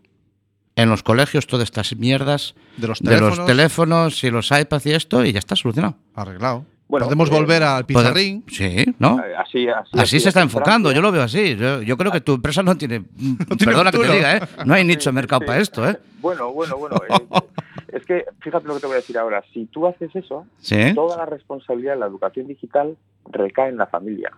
en los colegios todas estas mierdas De los de los teléfonos. teléfonos y los iPads y esto y ya está solucionado. Arreglado. Bueno, Podemos eh, volver al pizarrín. Sí, ¿no? Eh, Así, así, Así se está en enfocando, yo lo veo así. Yo, yo creo que tu empresa no tiene. [LAUGHS] tiene perdona que te diga, ¿eh? No hay nicho de mercado para esto, ¿eh? Bueno, bueno, bueno. [LAUGHS] eh, es que fíjate lo que te voy a decir ahora. Si tú haces eso, Sí. toda la responsabilidad de la educación digital recae en la familia.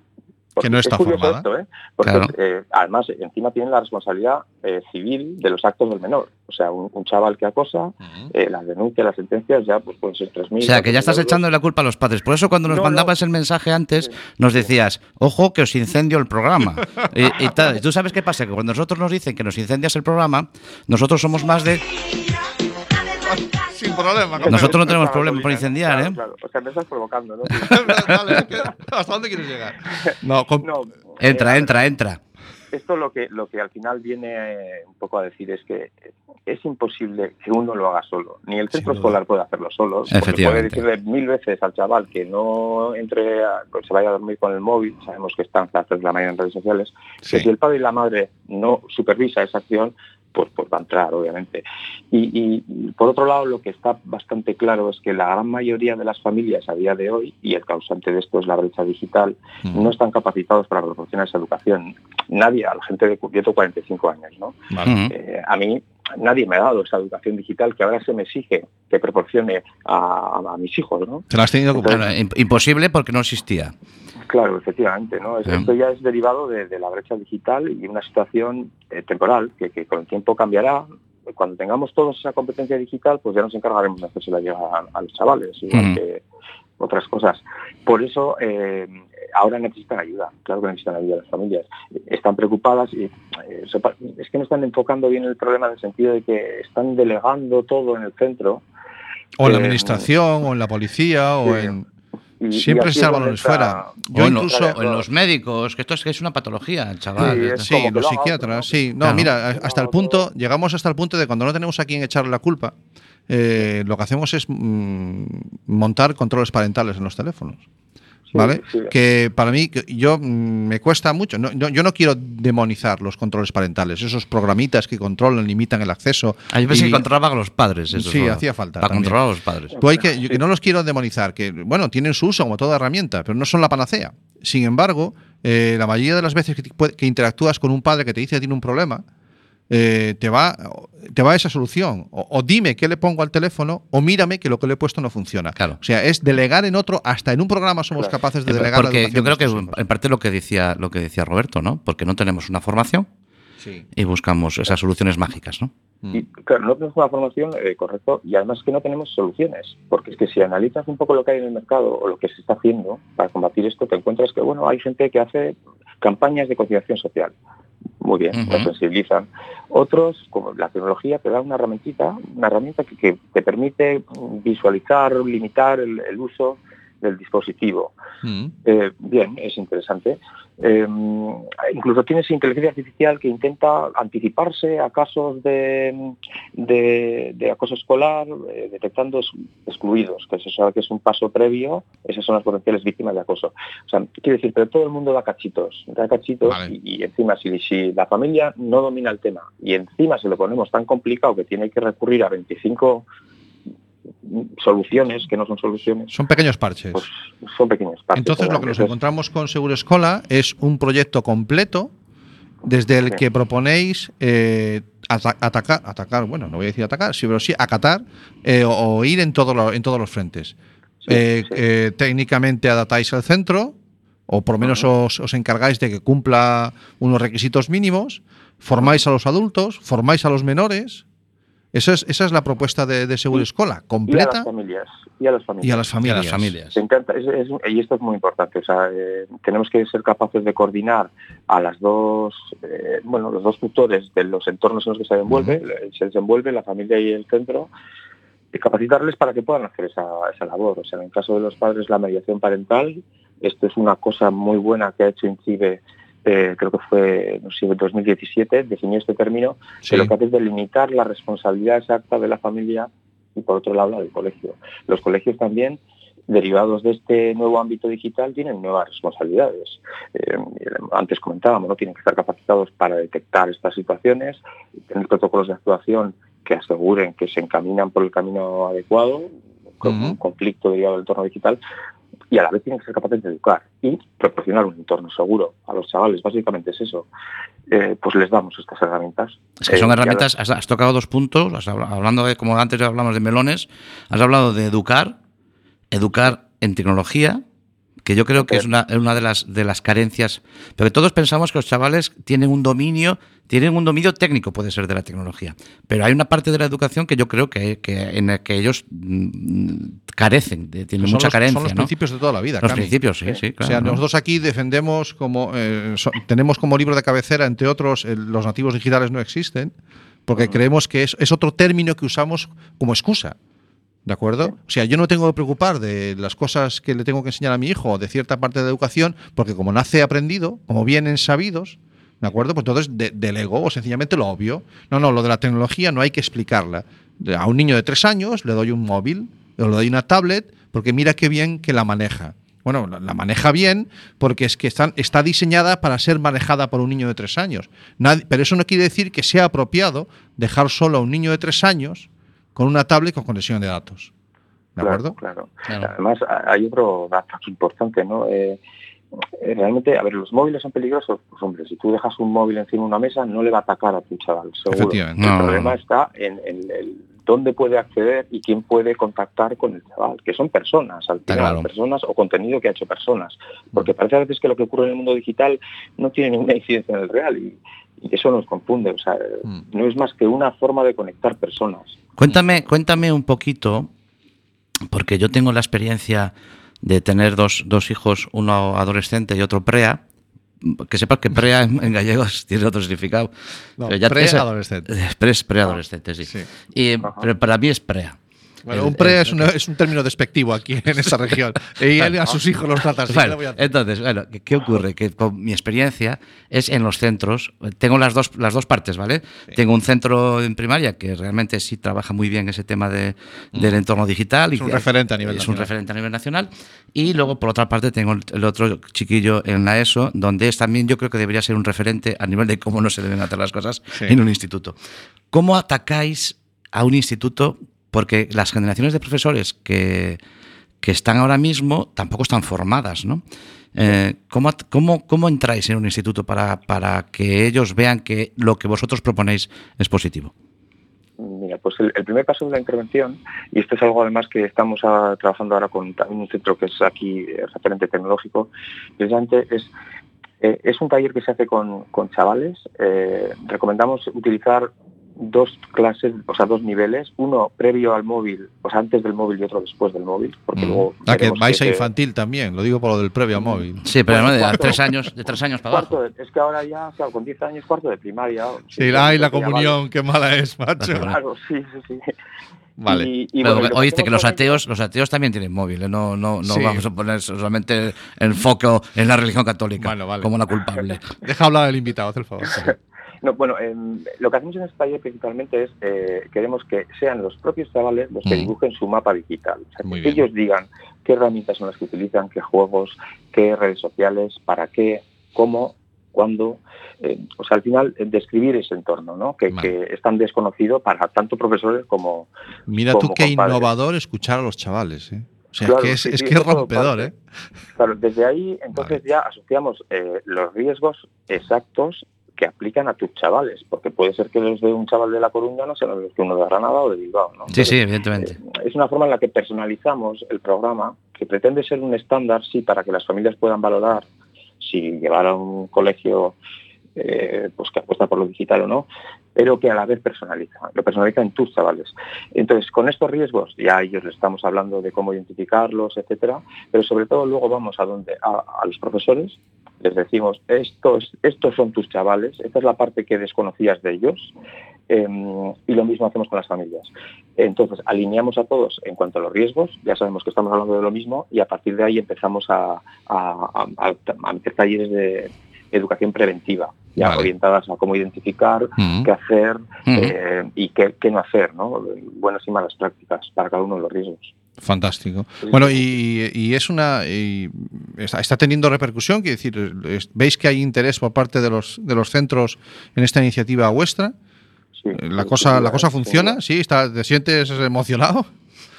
Que no está es formada. esto, ¿eh? Porque Claro. eh, además encima tienen la responsabilidad eh, civil de los actos del menor. O sea, un, un chaval que acosa, eh, las denuncias, las sentencias ya pues pueden ser 3.000. O sea, que ya estás 4.000 euros. echando la culpa a los padres. Por eso cuando nos No, no. mandabas el mensaje antes, nos decías, ojo que os incendio el programa. y, y tal. ¿Y ¿Tú sabes qué pasa? Que cuando nosotros nos dicen que nos incendias el programa, nosotros somos más de... Sin problema. Nosotros no tenemos Claro, problema por incendiar, claro, ¿eh? claro. O sea, me estás provocando, ¿no? [LAUGHS] Dale, es que- ¿Hasta dónde quieres llegar? [LAUGHS] No, con- No, Entra, eh, entra, entra. esto lo que lo que al final viene eh, un poco a decir es que es imposible que uno lo haga solo. Ni el centro escolar puede hacerlo solo. Porque puede decirle mil veces al chaval que no entre, a- pues se vaya a dormir con el móvil. Sabemos que están las tres de la mañana en redes sociales. Sí. Que si el padre y la madre no supervisa esa acción, pues, pues va a entrar, obviamente. Y, por otro lado, lo que está bastante claro es que la gran mayoría de las familias a día de hoy, y el causante de esto es la brecha digital, no están capacitados para proporcionar esa educación. Nadie, a la gente de tengo 45 años, ¿no? Eh, a mí nadie me ha dado esa educación digital que ahora se me exige que proporcione a, a mis hijos, ¿no? Te la has tenido imp- imposible porque no existía. Claro, efectivamente, ¿no? Bien. Esto ya es derivado de, de la brecha digital y una situación eh, temporal que, que con el tiempo cambiará. Cuando tengamos todos esa competencia digital, pues ya nos encargaremos de hacérsela llegar a, a los chavales, igual que otras cosas. Por eso eh, ahora necesitan ayuda, claro que necesitan ayuda las familias. Están preocupadas y eh, es que no están enfocando bien el problema en el sentido de que están delegando todo en el centro. O en la Eh, administración, o en la policía, o en... Siempre aquí se es salvan donde los está- fuera. Yo en, incluso... en los médicos, que esto es que es una patología, el chaval. Sí, los psiquiatras, ¿no? sí. No, Claro. mira, hasta el punto, llegamos hasta el punto de cuando no tenemos a quien echarle la culpa, eh, lo que hacemos es mm, montar controles parentales en los teléfonos. ¿Vale? sí. Que para mí, yo mm, me cuesta mucho. No, no- yo no quiero demonizar los controles parentales, esos programitas que controlan, limitan el acceso. Hay veces y- que controlaban a los padres. Eso Sí, hacía falta Para también. controlar a los padres. Tú hay que, yo que no los quiero demonizar, que bueno, tienen su uso como toda herramienta, pero no son la panacea. Sin embargo, eh, la mayoría de las veces que, te- que interactúas con un padre que te dice que tiene un problema, eh, te, va, te va esa solución. O, o dime qué le pongo al teléfono, o mírame que lo que le he puesto no funciona. Claro. O sea, es delegar en otro, hasta en un programa somos Claro. capaces de Eh, delegar. Porque yo creo que en parte lo que decía lo que decía Roberto, ¿no? Porque no tenemos una formación Sí. y buscamos esas soluciones mágicas, ¿no? Y claro, no tenemos una formación eh, correcto y además que no tenemos soluciones, porque es que si analizas un poco lo que hay en el mercado o lo que se está haciendo para combatir esto, te encuentras que bueno, hay gente que hace campañas de concienciación social. Muy bien, nos sensibilizan. Otros, como la tecnología, te da una herramientita, una herramienta que, que te permite visualizar, limitar el, el uso del dispositivo. Mm. Eh, bien, es interesante. Eh, incluso tienes inteligencia artificial que intenta anticiparse a casos de, de- de acoso escolar, eh, detectando ex- excluidos, que se sabe que es un paso previo, esas son las potenciales víctimas de acoso. O sea, quiero decir, pero todo el mundo da cachitos, da cachitos Vale. y, y encima si, si la familia no domina el tema y encima se lo ponemos tan complicado que tiene que recurrir a 25 soluciones que no son soluciones, Son pequeños parches. pues son pequeños parches. Entonces, lo que nos encontramos con Seguro Escola es un proyecto completo desde el Sí. que proponéis eh, ata- atacar, atacar, bueno, no voy a decir atacar, sí, pero sí acatar eh, o, o ir en, todo lo- en todos los frentes. Sí, Eh, sí. técnicamente adaptáis el centro, o por lo menos os, os encargáis de que cumpla unos requisitos mínimos, formáis a los adultos, formáis a los menores. Esa es, esa es la propuesta de, de Seguro Escola, y a completa las familias. Y a las familias. y a las Y a familias. las familias. Se intenta- es- es- y esto es muy importante. O sea, eh, tenemos que ser capaces de coordinar a las dos, eh, bueno, los dos tutores de los entornos en los que se desenvuelve, eh, se desenvuelve la familia y el centro, y capacitarles para que puedan hacer esa, esa labor. O sea, en el caso de los padres, la mediación parental, esto es una cosa muy buena que ha hecho INCIBE, eh, creo que fue, no sé, en 2017, definió este término, Sí. que lo que hace es delimitar la responsabilidad exacta de la familia y por otro lado la del colegio. Los colegios también, derivados de este nuevo ámbito digital, tienen nuevas responsabilidades. Eh, antes comentábamos, ¿no? tienen que estar capacitados para detectar estas situaciones, tener protocolos de actuación que aseguren que se encaminan por el camino adecuado, con Ujú. un conflicto derivado del entorno digital, y a la vez tienen que ser capaces de educar y proporcionar un entorno seguro a los chavales. Básicamente es eso. Eh, pues les damos estas herramientas. Es que Eh, son a herramientas, has, has tocado dos puntos, has habla- hablando de, como antes hablamos de melones, has hablado de educar, educar en tecnología, que yo creo que es una, una de, las, de las carencias, pero todos pensamos que los chavales tienen un dominio, tienen un dominio técnico, puede ser, de la tecnología, pero hay una parte de la educación que yo creo que, que en la que ellos mm, carecen, de- tienen Son mucha los- carencia. Son los ¿no? principios de toda la vida. Los Cami. principios, sí, sí, O claro. sea, ¿no? nosotros aquí defendemos como eh, so- tenemos como libro de cabecera, entre otros, el- los nativos digitales no existen, porque creemos que es, es otro término que usamos como excusa. ¿De acuerdo? O sea, yo no tengo que preocupar de las cosas que le tengo que enseñar a mi hijo o de cierta parte de educación, porque como nace aprendido, como vienen sabidos, ¿de acuerdo? Pues entonces de- delego o sencillamente lo obvio. No, no, lo de la tecnología no hay que explicarla. A un niño de tres años le doy un móvil, o le doy una tablet, porque mira qué bien que la maneja. Bueno, la, la maneja bien porque es que están, está diseñada para ser manejada por un niño de tres años. Nadie- pero eso no quiere decir que sea apropiado dejar solo a un niño de tres años con una tablet con conexión de datos. ¿De Claro, acuerdo? Claro. Claro. Además, a- hay otro dato importante, ¿no? Eh, eh, realmente, a ver, los móviles son peligrosos. Pues hombre, si tú dejas un móvil encima de una mesa, no le va a atacar a tu chaval, seguro. Efectivamente. El No. problema está en, en el dónde puede acceder y quién puede contactar con el chaval, que son personas, al final, claro. personas o contenido que ha hecho personas. Porque parece a veces que lo que ocurre en el mundo digital no tiene ninguna incidencia en el real y, y eso nos confunde. O sea, Mm. no es más que una forma de conectar personas. Cuéntame, cuéntame un poquito, porque yo tengo la experiencia de tener dos, dos hijos, uno adolescente y otro prea. Que sepas que prea en, en gallegos [LAUGHS] tiene otro significado. No, preadolescente. [LAUGHS] esa- Pre, preadolescente, sí. Sí. Y, pero para mí es prea. Bueno, El- un pre el- es, una- es un término despectivo aquí en esta región. Y él a sus hijos los trata así. ¿qué Bueno, a entonces, bueno, ¿qué, ocurre? Que con mi experiencia es en los centros, tengo las dos, las dos partes, ¿vale? Tengo un centro en primaria que realmente sí trabaja muy bien ese tema de, del entorno digital. Mm. Es y un que- referente a nivel Es un nacional. referente a nivel nacional. Y luego, por otra parte, tengo el, el otro chiquillo en la ESO, donde es también yo creo que debería ser un referente a nivel de cómo no se deben hacer las cosas Sí. en un instituto. ¿Cómo atacáis a un instituto? Porque las generaciones de profesores que, que están ahora mismo tampoco están formadas, ¿no? Eh, ¿cómo, cómo, cómo entráis en un instituto para, para que ellos vean que lo que vosotros proponéis es positivo? Mira, pues el, primer paso de la intervención, y esto es algo además que estamos ah, trabajando ahora con también un centro que es aquí eh, referente tecnológico, es, eh, es un taller que se hace con, con chavales. Eh, recomendamos utilizar dos clases, o sea, dos niveles, uno previo al móvil, o sea, antes del móvil y otro después del móvil, porque luego... Ah, que vais a que- infantil también, lo digo por lo del previo a móvil. Sí, pero Bueno, no, de cuarto- tres años, de tres años para Cuarto abajo. es que ahora ya, claro, con 10 años, cuarto de primaria. Sí, ay, la ya vale. comunión, qué mala es, macho. Claro, sí, sí, sí. Vale. Y- y Pero bueno, lo oíste que los ateos, los ateos también tienen móvil, ¿eh? no, no, no Sí. vamos a poner solamente el foco en la religión católica Bueno, vale. como una culpable. Deja hablar al invitado, haz el favor. [LAUGHS] No, bueno, em, lo que hacemos en este taller principalmente es, eh, queremos que sean los propios chavales los que Mm. dibujen su mapa digital. O sea, que ellos digan qué herramientas son las que utilizan, qué juegos, qué redes sociales, para qué, cómo, cuándo. eh, o sea, al final, eh, describir ese entorno, ¿no? Que, es tan desconocido para tanto profesores como... Mira tú qué compadres. innovador escuchar a los chavales, ¿eh? O sea, Claro, es, sí, es sí, que es rompedor. ¿eh? Claro, desde ahí entonces ya asociamos eh, los riesgos exactos que aplican a tus chavales, porque puede ser que los de un chaval de La Coruña no sean los que uno de Granada o de Bilbao, ¿no? Sí, sí, evidentemente. eh, es una forma en la que personalizamos el programa, que pretende ser un estándar, sí, para que las familias puedan valorar si llevar a un colegio eh, pues que apuesta por lo digital o no, pero que a la vez personaliza, lo personaliza en tus chavales. Entonces, con estos riesgos, ya ellos les estamos hablando de cómo identificarlos, etcétera, pero sobre todo luego vamos a donde a, los profesores, les decimos estos, estos son tus chavales, esta es la parte que desconocías de ellos, eh, y lo mismo hacemos con las familias. Entonces, alineamos a todos en cuanto a los riesgos, ya sabemos que estamos hablando de lo mismo, y a partir de ahí empezamos a, a, a, a meter talleres de educación preventiva, ya Vale. orientadas a cómo identificar, Mm. qué hacer Mm. eh, y qué, qué no hacer, ¿no? buenas y malas prácticas para cada uno de los riesgos. Fantástico. Bueno, y, y es una. y está, está teniendo repercusión, quiere decir, ¿veis que hay interés por parte de los, de los centros en esta iniciativa vuestra? Sí, ¿La sí, cosa, la cosa funciona? ¿Sí? Está, ¿Te sientes emocionado?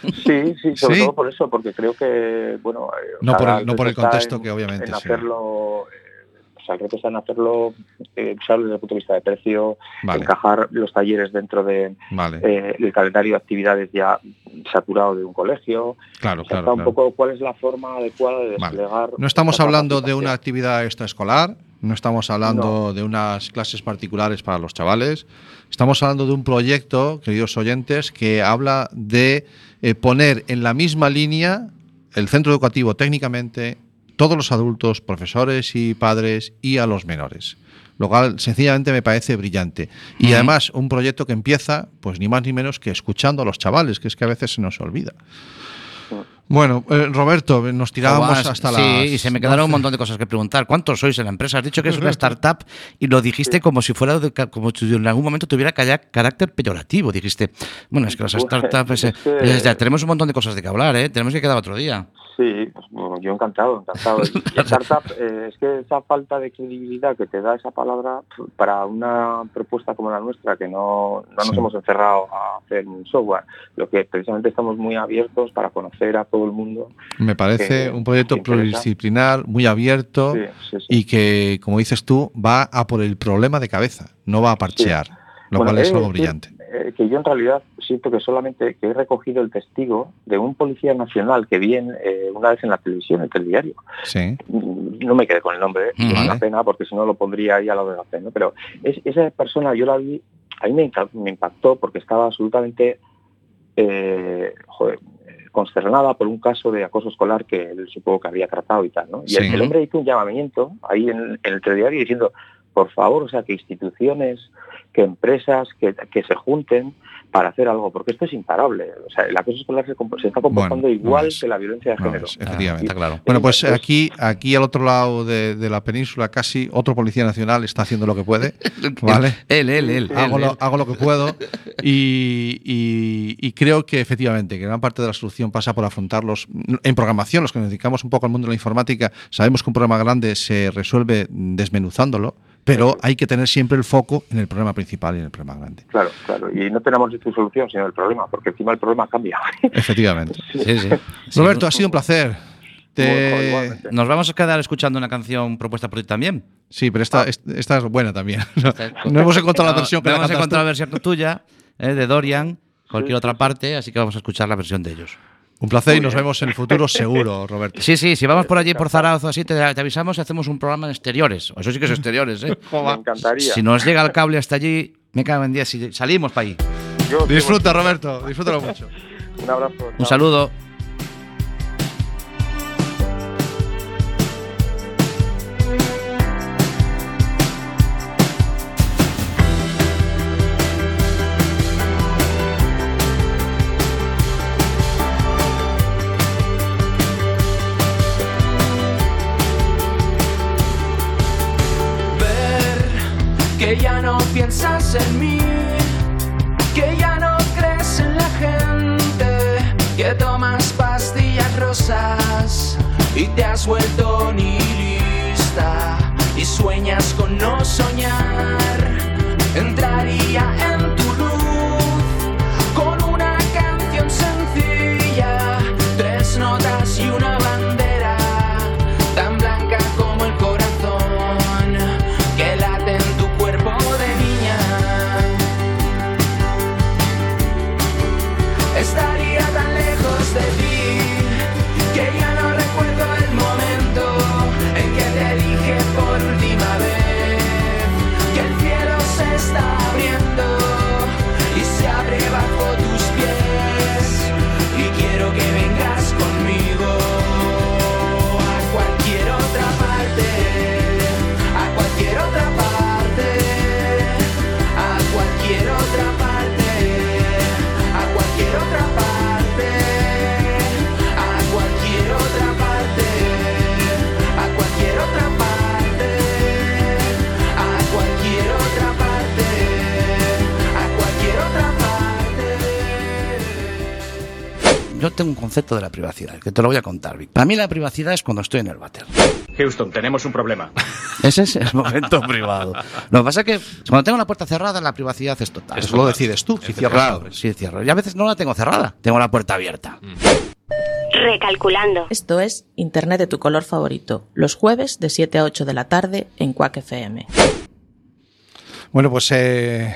Sí, sí, [LAUGHS] sobre Sí. todo por eso, porque creo que, bueno... eh, No por el- no por el contexto en- que obviamente En sí. hacerlo... eh, O sea, el reto está en hacerlo, eh, desde el punto de vista de precio, Vale, encajar los talleres dentro de vale. eh, el calendario de actividades ya saturado de un colegio. Claro, O sea, claro. está un claro. poco cuál es la forma adecuada de Vale. desplegar. No estamos esta hablando de una actividad extraescolar, no estamos hablando de unas clases particulares para los chavales, estamos hablando de un proyecto, queridos oyentes, que habla de eh, poner en la misma línea el centro educativo técnicamente, todos los adultos, profesores y padres y a los menores. Lo cual sencillamente me parece brillante. Y además un proyecto que empieza, pues ni más ni menos que escuchando a los chavales, que es que a veces se nos olvida. Bueno, eh, Roberto, nos tirábamos Joder, hasta sí, las y se me quedaron un 12. montón de cosas que preguntar. ¿Cuántos sois en la empresa? Has dicho que es una startup y lo dijiste como si fuera de- como si en algún momento tuviera carácter peyorativo. Dijiste, bueno, es que las Pues, startups, eh, es que- eh, ya tenemos un montón de cosas de que hablar, ¿eh? Tenemos que quedar otro día. Sí, pues, bueno, yo encantado, encantado. Y [LAUGHS] startup, eh, es que esa falta de credibilidad que te da esa palabra para una propuesta como la nuestra, que no, no nos Sí. hemos encerrado a hacer un software, lo que precisamente estamos muy abiertos para conocer a todo el mundo. Me parece que- un proyecto pluridisciplinar, muy abierto Sí, sí, sí. y que, como dices tú, va a por el problema de cabeza, no va a parchear, lo Bueno, cual es de algo decir, brillante. eh, que yo en realidad siento que solamente que he recogido el testigo de un policía nacional que vi en, eh, una vez en la televisión, en el telediario. Sí. Mm, No me quedé con el nombre, ¿eh? es Vale. una pena porque si no lo pondría ahí a lo de la pena. Pero es- esa persona yo la vi, a mí me, impactó porque estaba absolutamente eh, joder, eh, consternada por un caso de acoso escolar que él supongo que había tratado y tal. ¿no? Y el, hombre hizo un llamamiento ahí en, en el telediario diciendo, por favor, o sea, que instituciones, que empresas, que, que se junten para hacer algo, porque esto es imparable. O sea, el acoso escolar se, se está comportando Bueno, no igual es. que la violencia de No género. es, efectivamente. Claro. Bueno, pues aquí, aquí al otro lado de, de la península, casi otro policía nacional está haciendo lo que puede, [LAUGHS] ¿vale? Él, él, él. hago, él, lo, él. hago lo que puedo [LAUGHS] y, y- y creo que efectivamente que gran parte de la solución pasa por afrontarlos en programación, los que nos dedicamos un poco al mundo de la informática, sabemos que un problema grande se resuelve desmenuzándolo, pero hay que tener siempre el foco en el problema principal y en el problema grande. Claro, claro. Y no tenemos ni tu solución, sino el problema, porque encima el problema cambia. Efectivamente. [LAUGHS] Sí, sí. Sí, Roberto, ha sido un placer. Te-. Nos vamos a quedar escuchando una canción propuesta por ti también. Sí, pero Ah. esta, est- esta es buena también. [LAUGHS] No, no hemos encontrado la No, versión que no la hemos encontrado tú. la versión tuya, eh, de Dorian, cualquier otra parte, así que vamos a escuchar la versión de ellos. Un placer y nos vemos en el futuro seguro, [LAUGHS] Roberto. Sí, sí, si vamos por allí por Zarauz o así, te, te avisamos y hacemos un programa en exteriores. Eso sí que es [LAUGHS] exteriores, ¿eh? [LAUGHS] Me encantaría. Si nos llega el cable hasta allí, me cago en día si salimos para allí. Yo Disfruta, Roberto, disfrútalo mucho. Un abrazo. Un chao. saludo. Que ya no piensas en mí, que ya no crees en la gente, que tomas pastillas rosas y te has vuelto nihilista y sueñas con no soñar. Entraría en tengo un concepto de la privacidad, que te lo voy a contar, Vic. Para mí la privacidad es cuando estoy en el váter. Houston, tenemos un problema. [LAUGHS] Ese es el momento privado. Lo que pasa es que cuando tengo la puerta cerrada, la privacidad es total. Eso lo decides tú, si cierras Claro, sí, cierro. Y a veces no la tengo cerrada, tengo la puerta abierta. Recalculando. Esto es Internet de tu color favorito, los jueves de 7 a 8 de la tarde en Quack FM. Bueno, pues eh,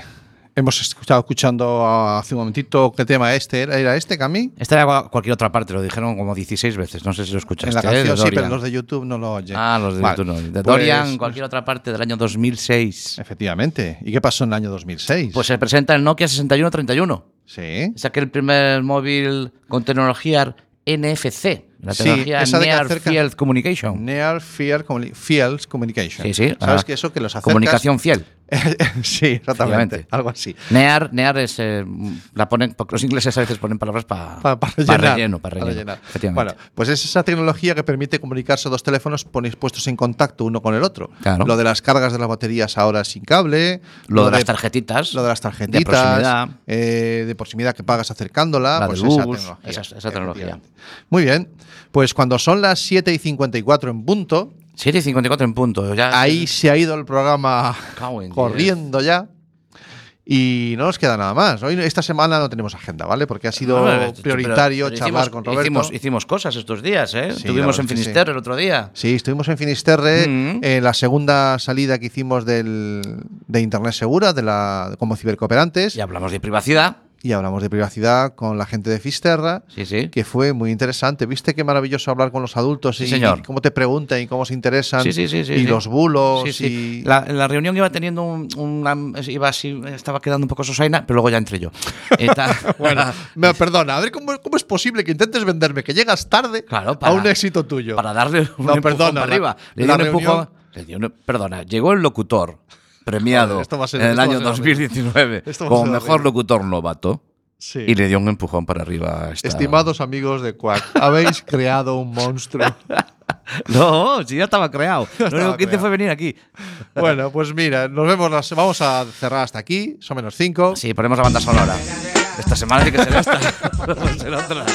hemos estado escuchando hace un momentito qué tema este era, ¿era este, Cami. Esta era cua- cualquier otra parte, lo dijeron como 16 veces, no sé si lo escuchaste. En la ¿eh? Canción sí, Dorian. pero los de YouTube no lo oyen. Ah, los de Vale. YouTube no. De Pues- Dorian, cualquier otra parte del año 2006. Efectivamente. ¿Y qué pasó en el año 2006? Pues se presenta el Nokia 6131. sí. Es aquel primer móvil con tecnología NFC, la Sí, tecnología esa de que Near acerca- Field Communication. Near Field, Fields Communication. Sí, sí. ¿Sabes ah, que eso que los acercas, Comunicación fiel. [LAUGHS] sí, exactamente. Algo así. Near, near es. eh, la ponen, los ingleses a veces ponen palabras para Pa- para rellenar, relleno. Para para relleno. Efectivamente. Bueno, pues es esa tecnología que permite comunicarse dos teléfonos puestos en contacto uno con el otro. Claro. Lo de las cargas de las baterías ahora sin cable. Lo de las tarjetitas. Lo de las tarjetitas. De proximidad. eh, de proximidad que pagas acercándola. La pues esa bus, tecnología. esa- esa tecnología. Muy bien. Pues cuando son las 7 y 54 en punto, 7 y 54 en punto. Ya ahí se ha ido el programa [LAUGHS] corriendo ya. Y no nos queda nada más. Hoy, esta semana no tenemos agenda, ¿vale? Porque ha sido prioritario pero charlar hicimos- con Roberto. Hicimos, hicimos cosas estos días, ¿eh? Sí, Estuvimos en sí. Finisterre el otro día. Sí, estuvimos en Finisterre Mm. en la segunda salida que hicimos del, de Internet Segura, de la, como cibercooperantes. Y hablamos de privacidad. Y hablamos de privacidad con la gente de Fisterra, Sí, sí. que fue muy interesante. ¿Viste qué maravilloso hablar con los adultos Sí, y, señor. y cómo te preguntan y cómo se interesan? Sí, sí, sí, sí, y los bulos. Y- La, la reunión iba teniendo un, una- iba así, estaba quedando un poco sosaina, pero luego ya entré yo. [LAUGHS] Bueno, [LAUGHS] me- perdona, a ver ¿cómo, cómo es posible que intentes venderme que llegas tarde Claro, a un éxito tuyo. para darle un No, empujón perdona, para la- arriba. Le la un empujón. reunión- le un- perdona, llegó el locutor premiado Joder, esto va a ser- en el año ser horrible. 2019 Esto va a como mejor locutor novato Sí. y le dio un empujón para arriba. a esta- Estimados amigos de Quack, habéis creado un monstruo. [LAUGHS] No, si ya estaba creado. [LAUGHS] Lo único que hice fue venir aquí. [LAUGHS] Bueno, pues mira, nos vemos. las- vamos a cerrar hasta aquí. Son menos cinco. Sí, ponemos la banda sonora. Esta semana tiene que ser esta. No otra.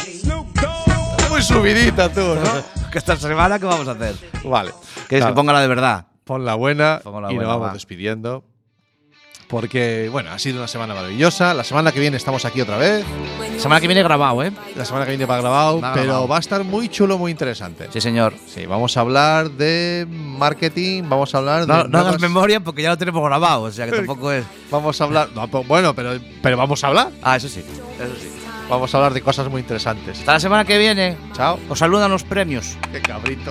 Muy subidita tú, ¿no? Que esta semana, ¿qué vamos a hacer? Vale. Que es Nada, que ponga la de verdad. Pon la buena Pongo la y buena, nos vamos va. despidiendo. Porque, bueno, ha sido una semana maravillosa. La semana que viene estamos aquí otra vez. Semana que viene grabado, ¿eh? La semana que viene va grabado, Va pero grabado. va a estar muy chulo, muy interesante. Sí, señor. Sí, vamos a hablar de marketing, vamos a hablar No, de. no hagas nuevas- memoria porque ya lo tenemos grabado, o sea que [LAUGHS] tampoco es. Vamos a hablar. no, pues, bueno, pero, pero vamos a hablar. Ah, eso sí. Eso sí. Vamos a hablar de cosas muy interesantes. Hasta la semana que viene. Chao. Os saludan los premios. Qué cabrito.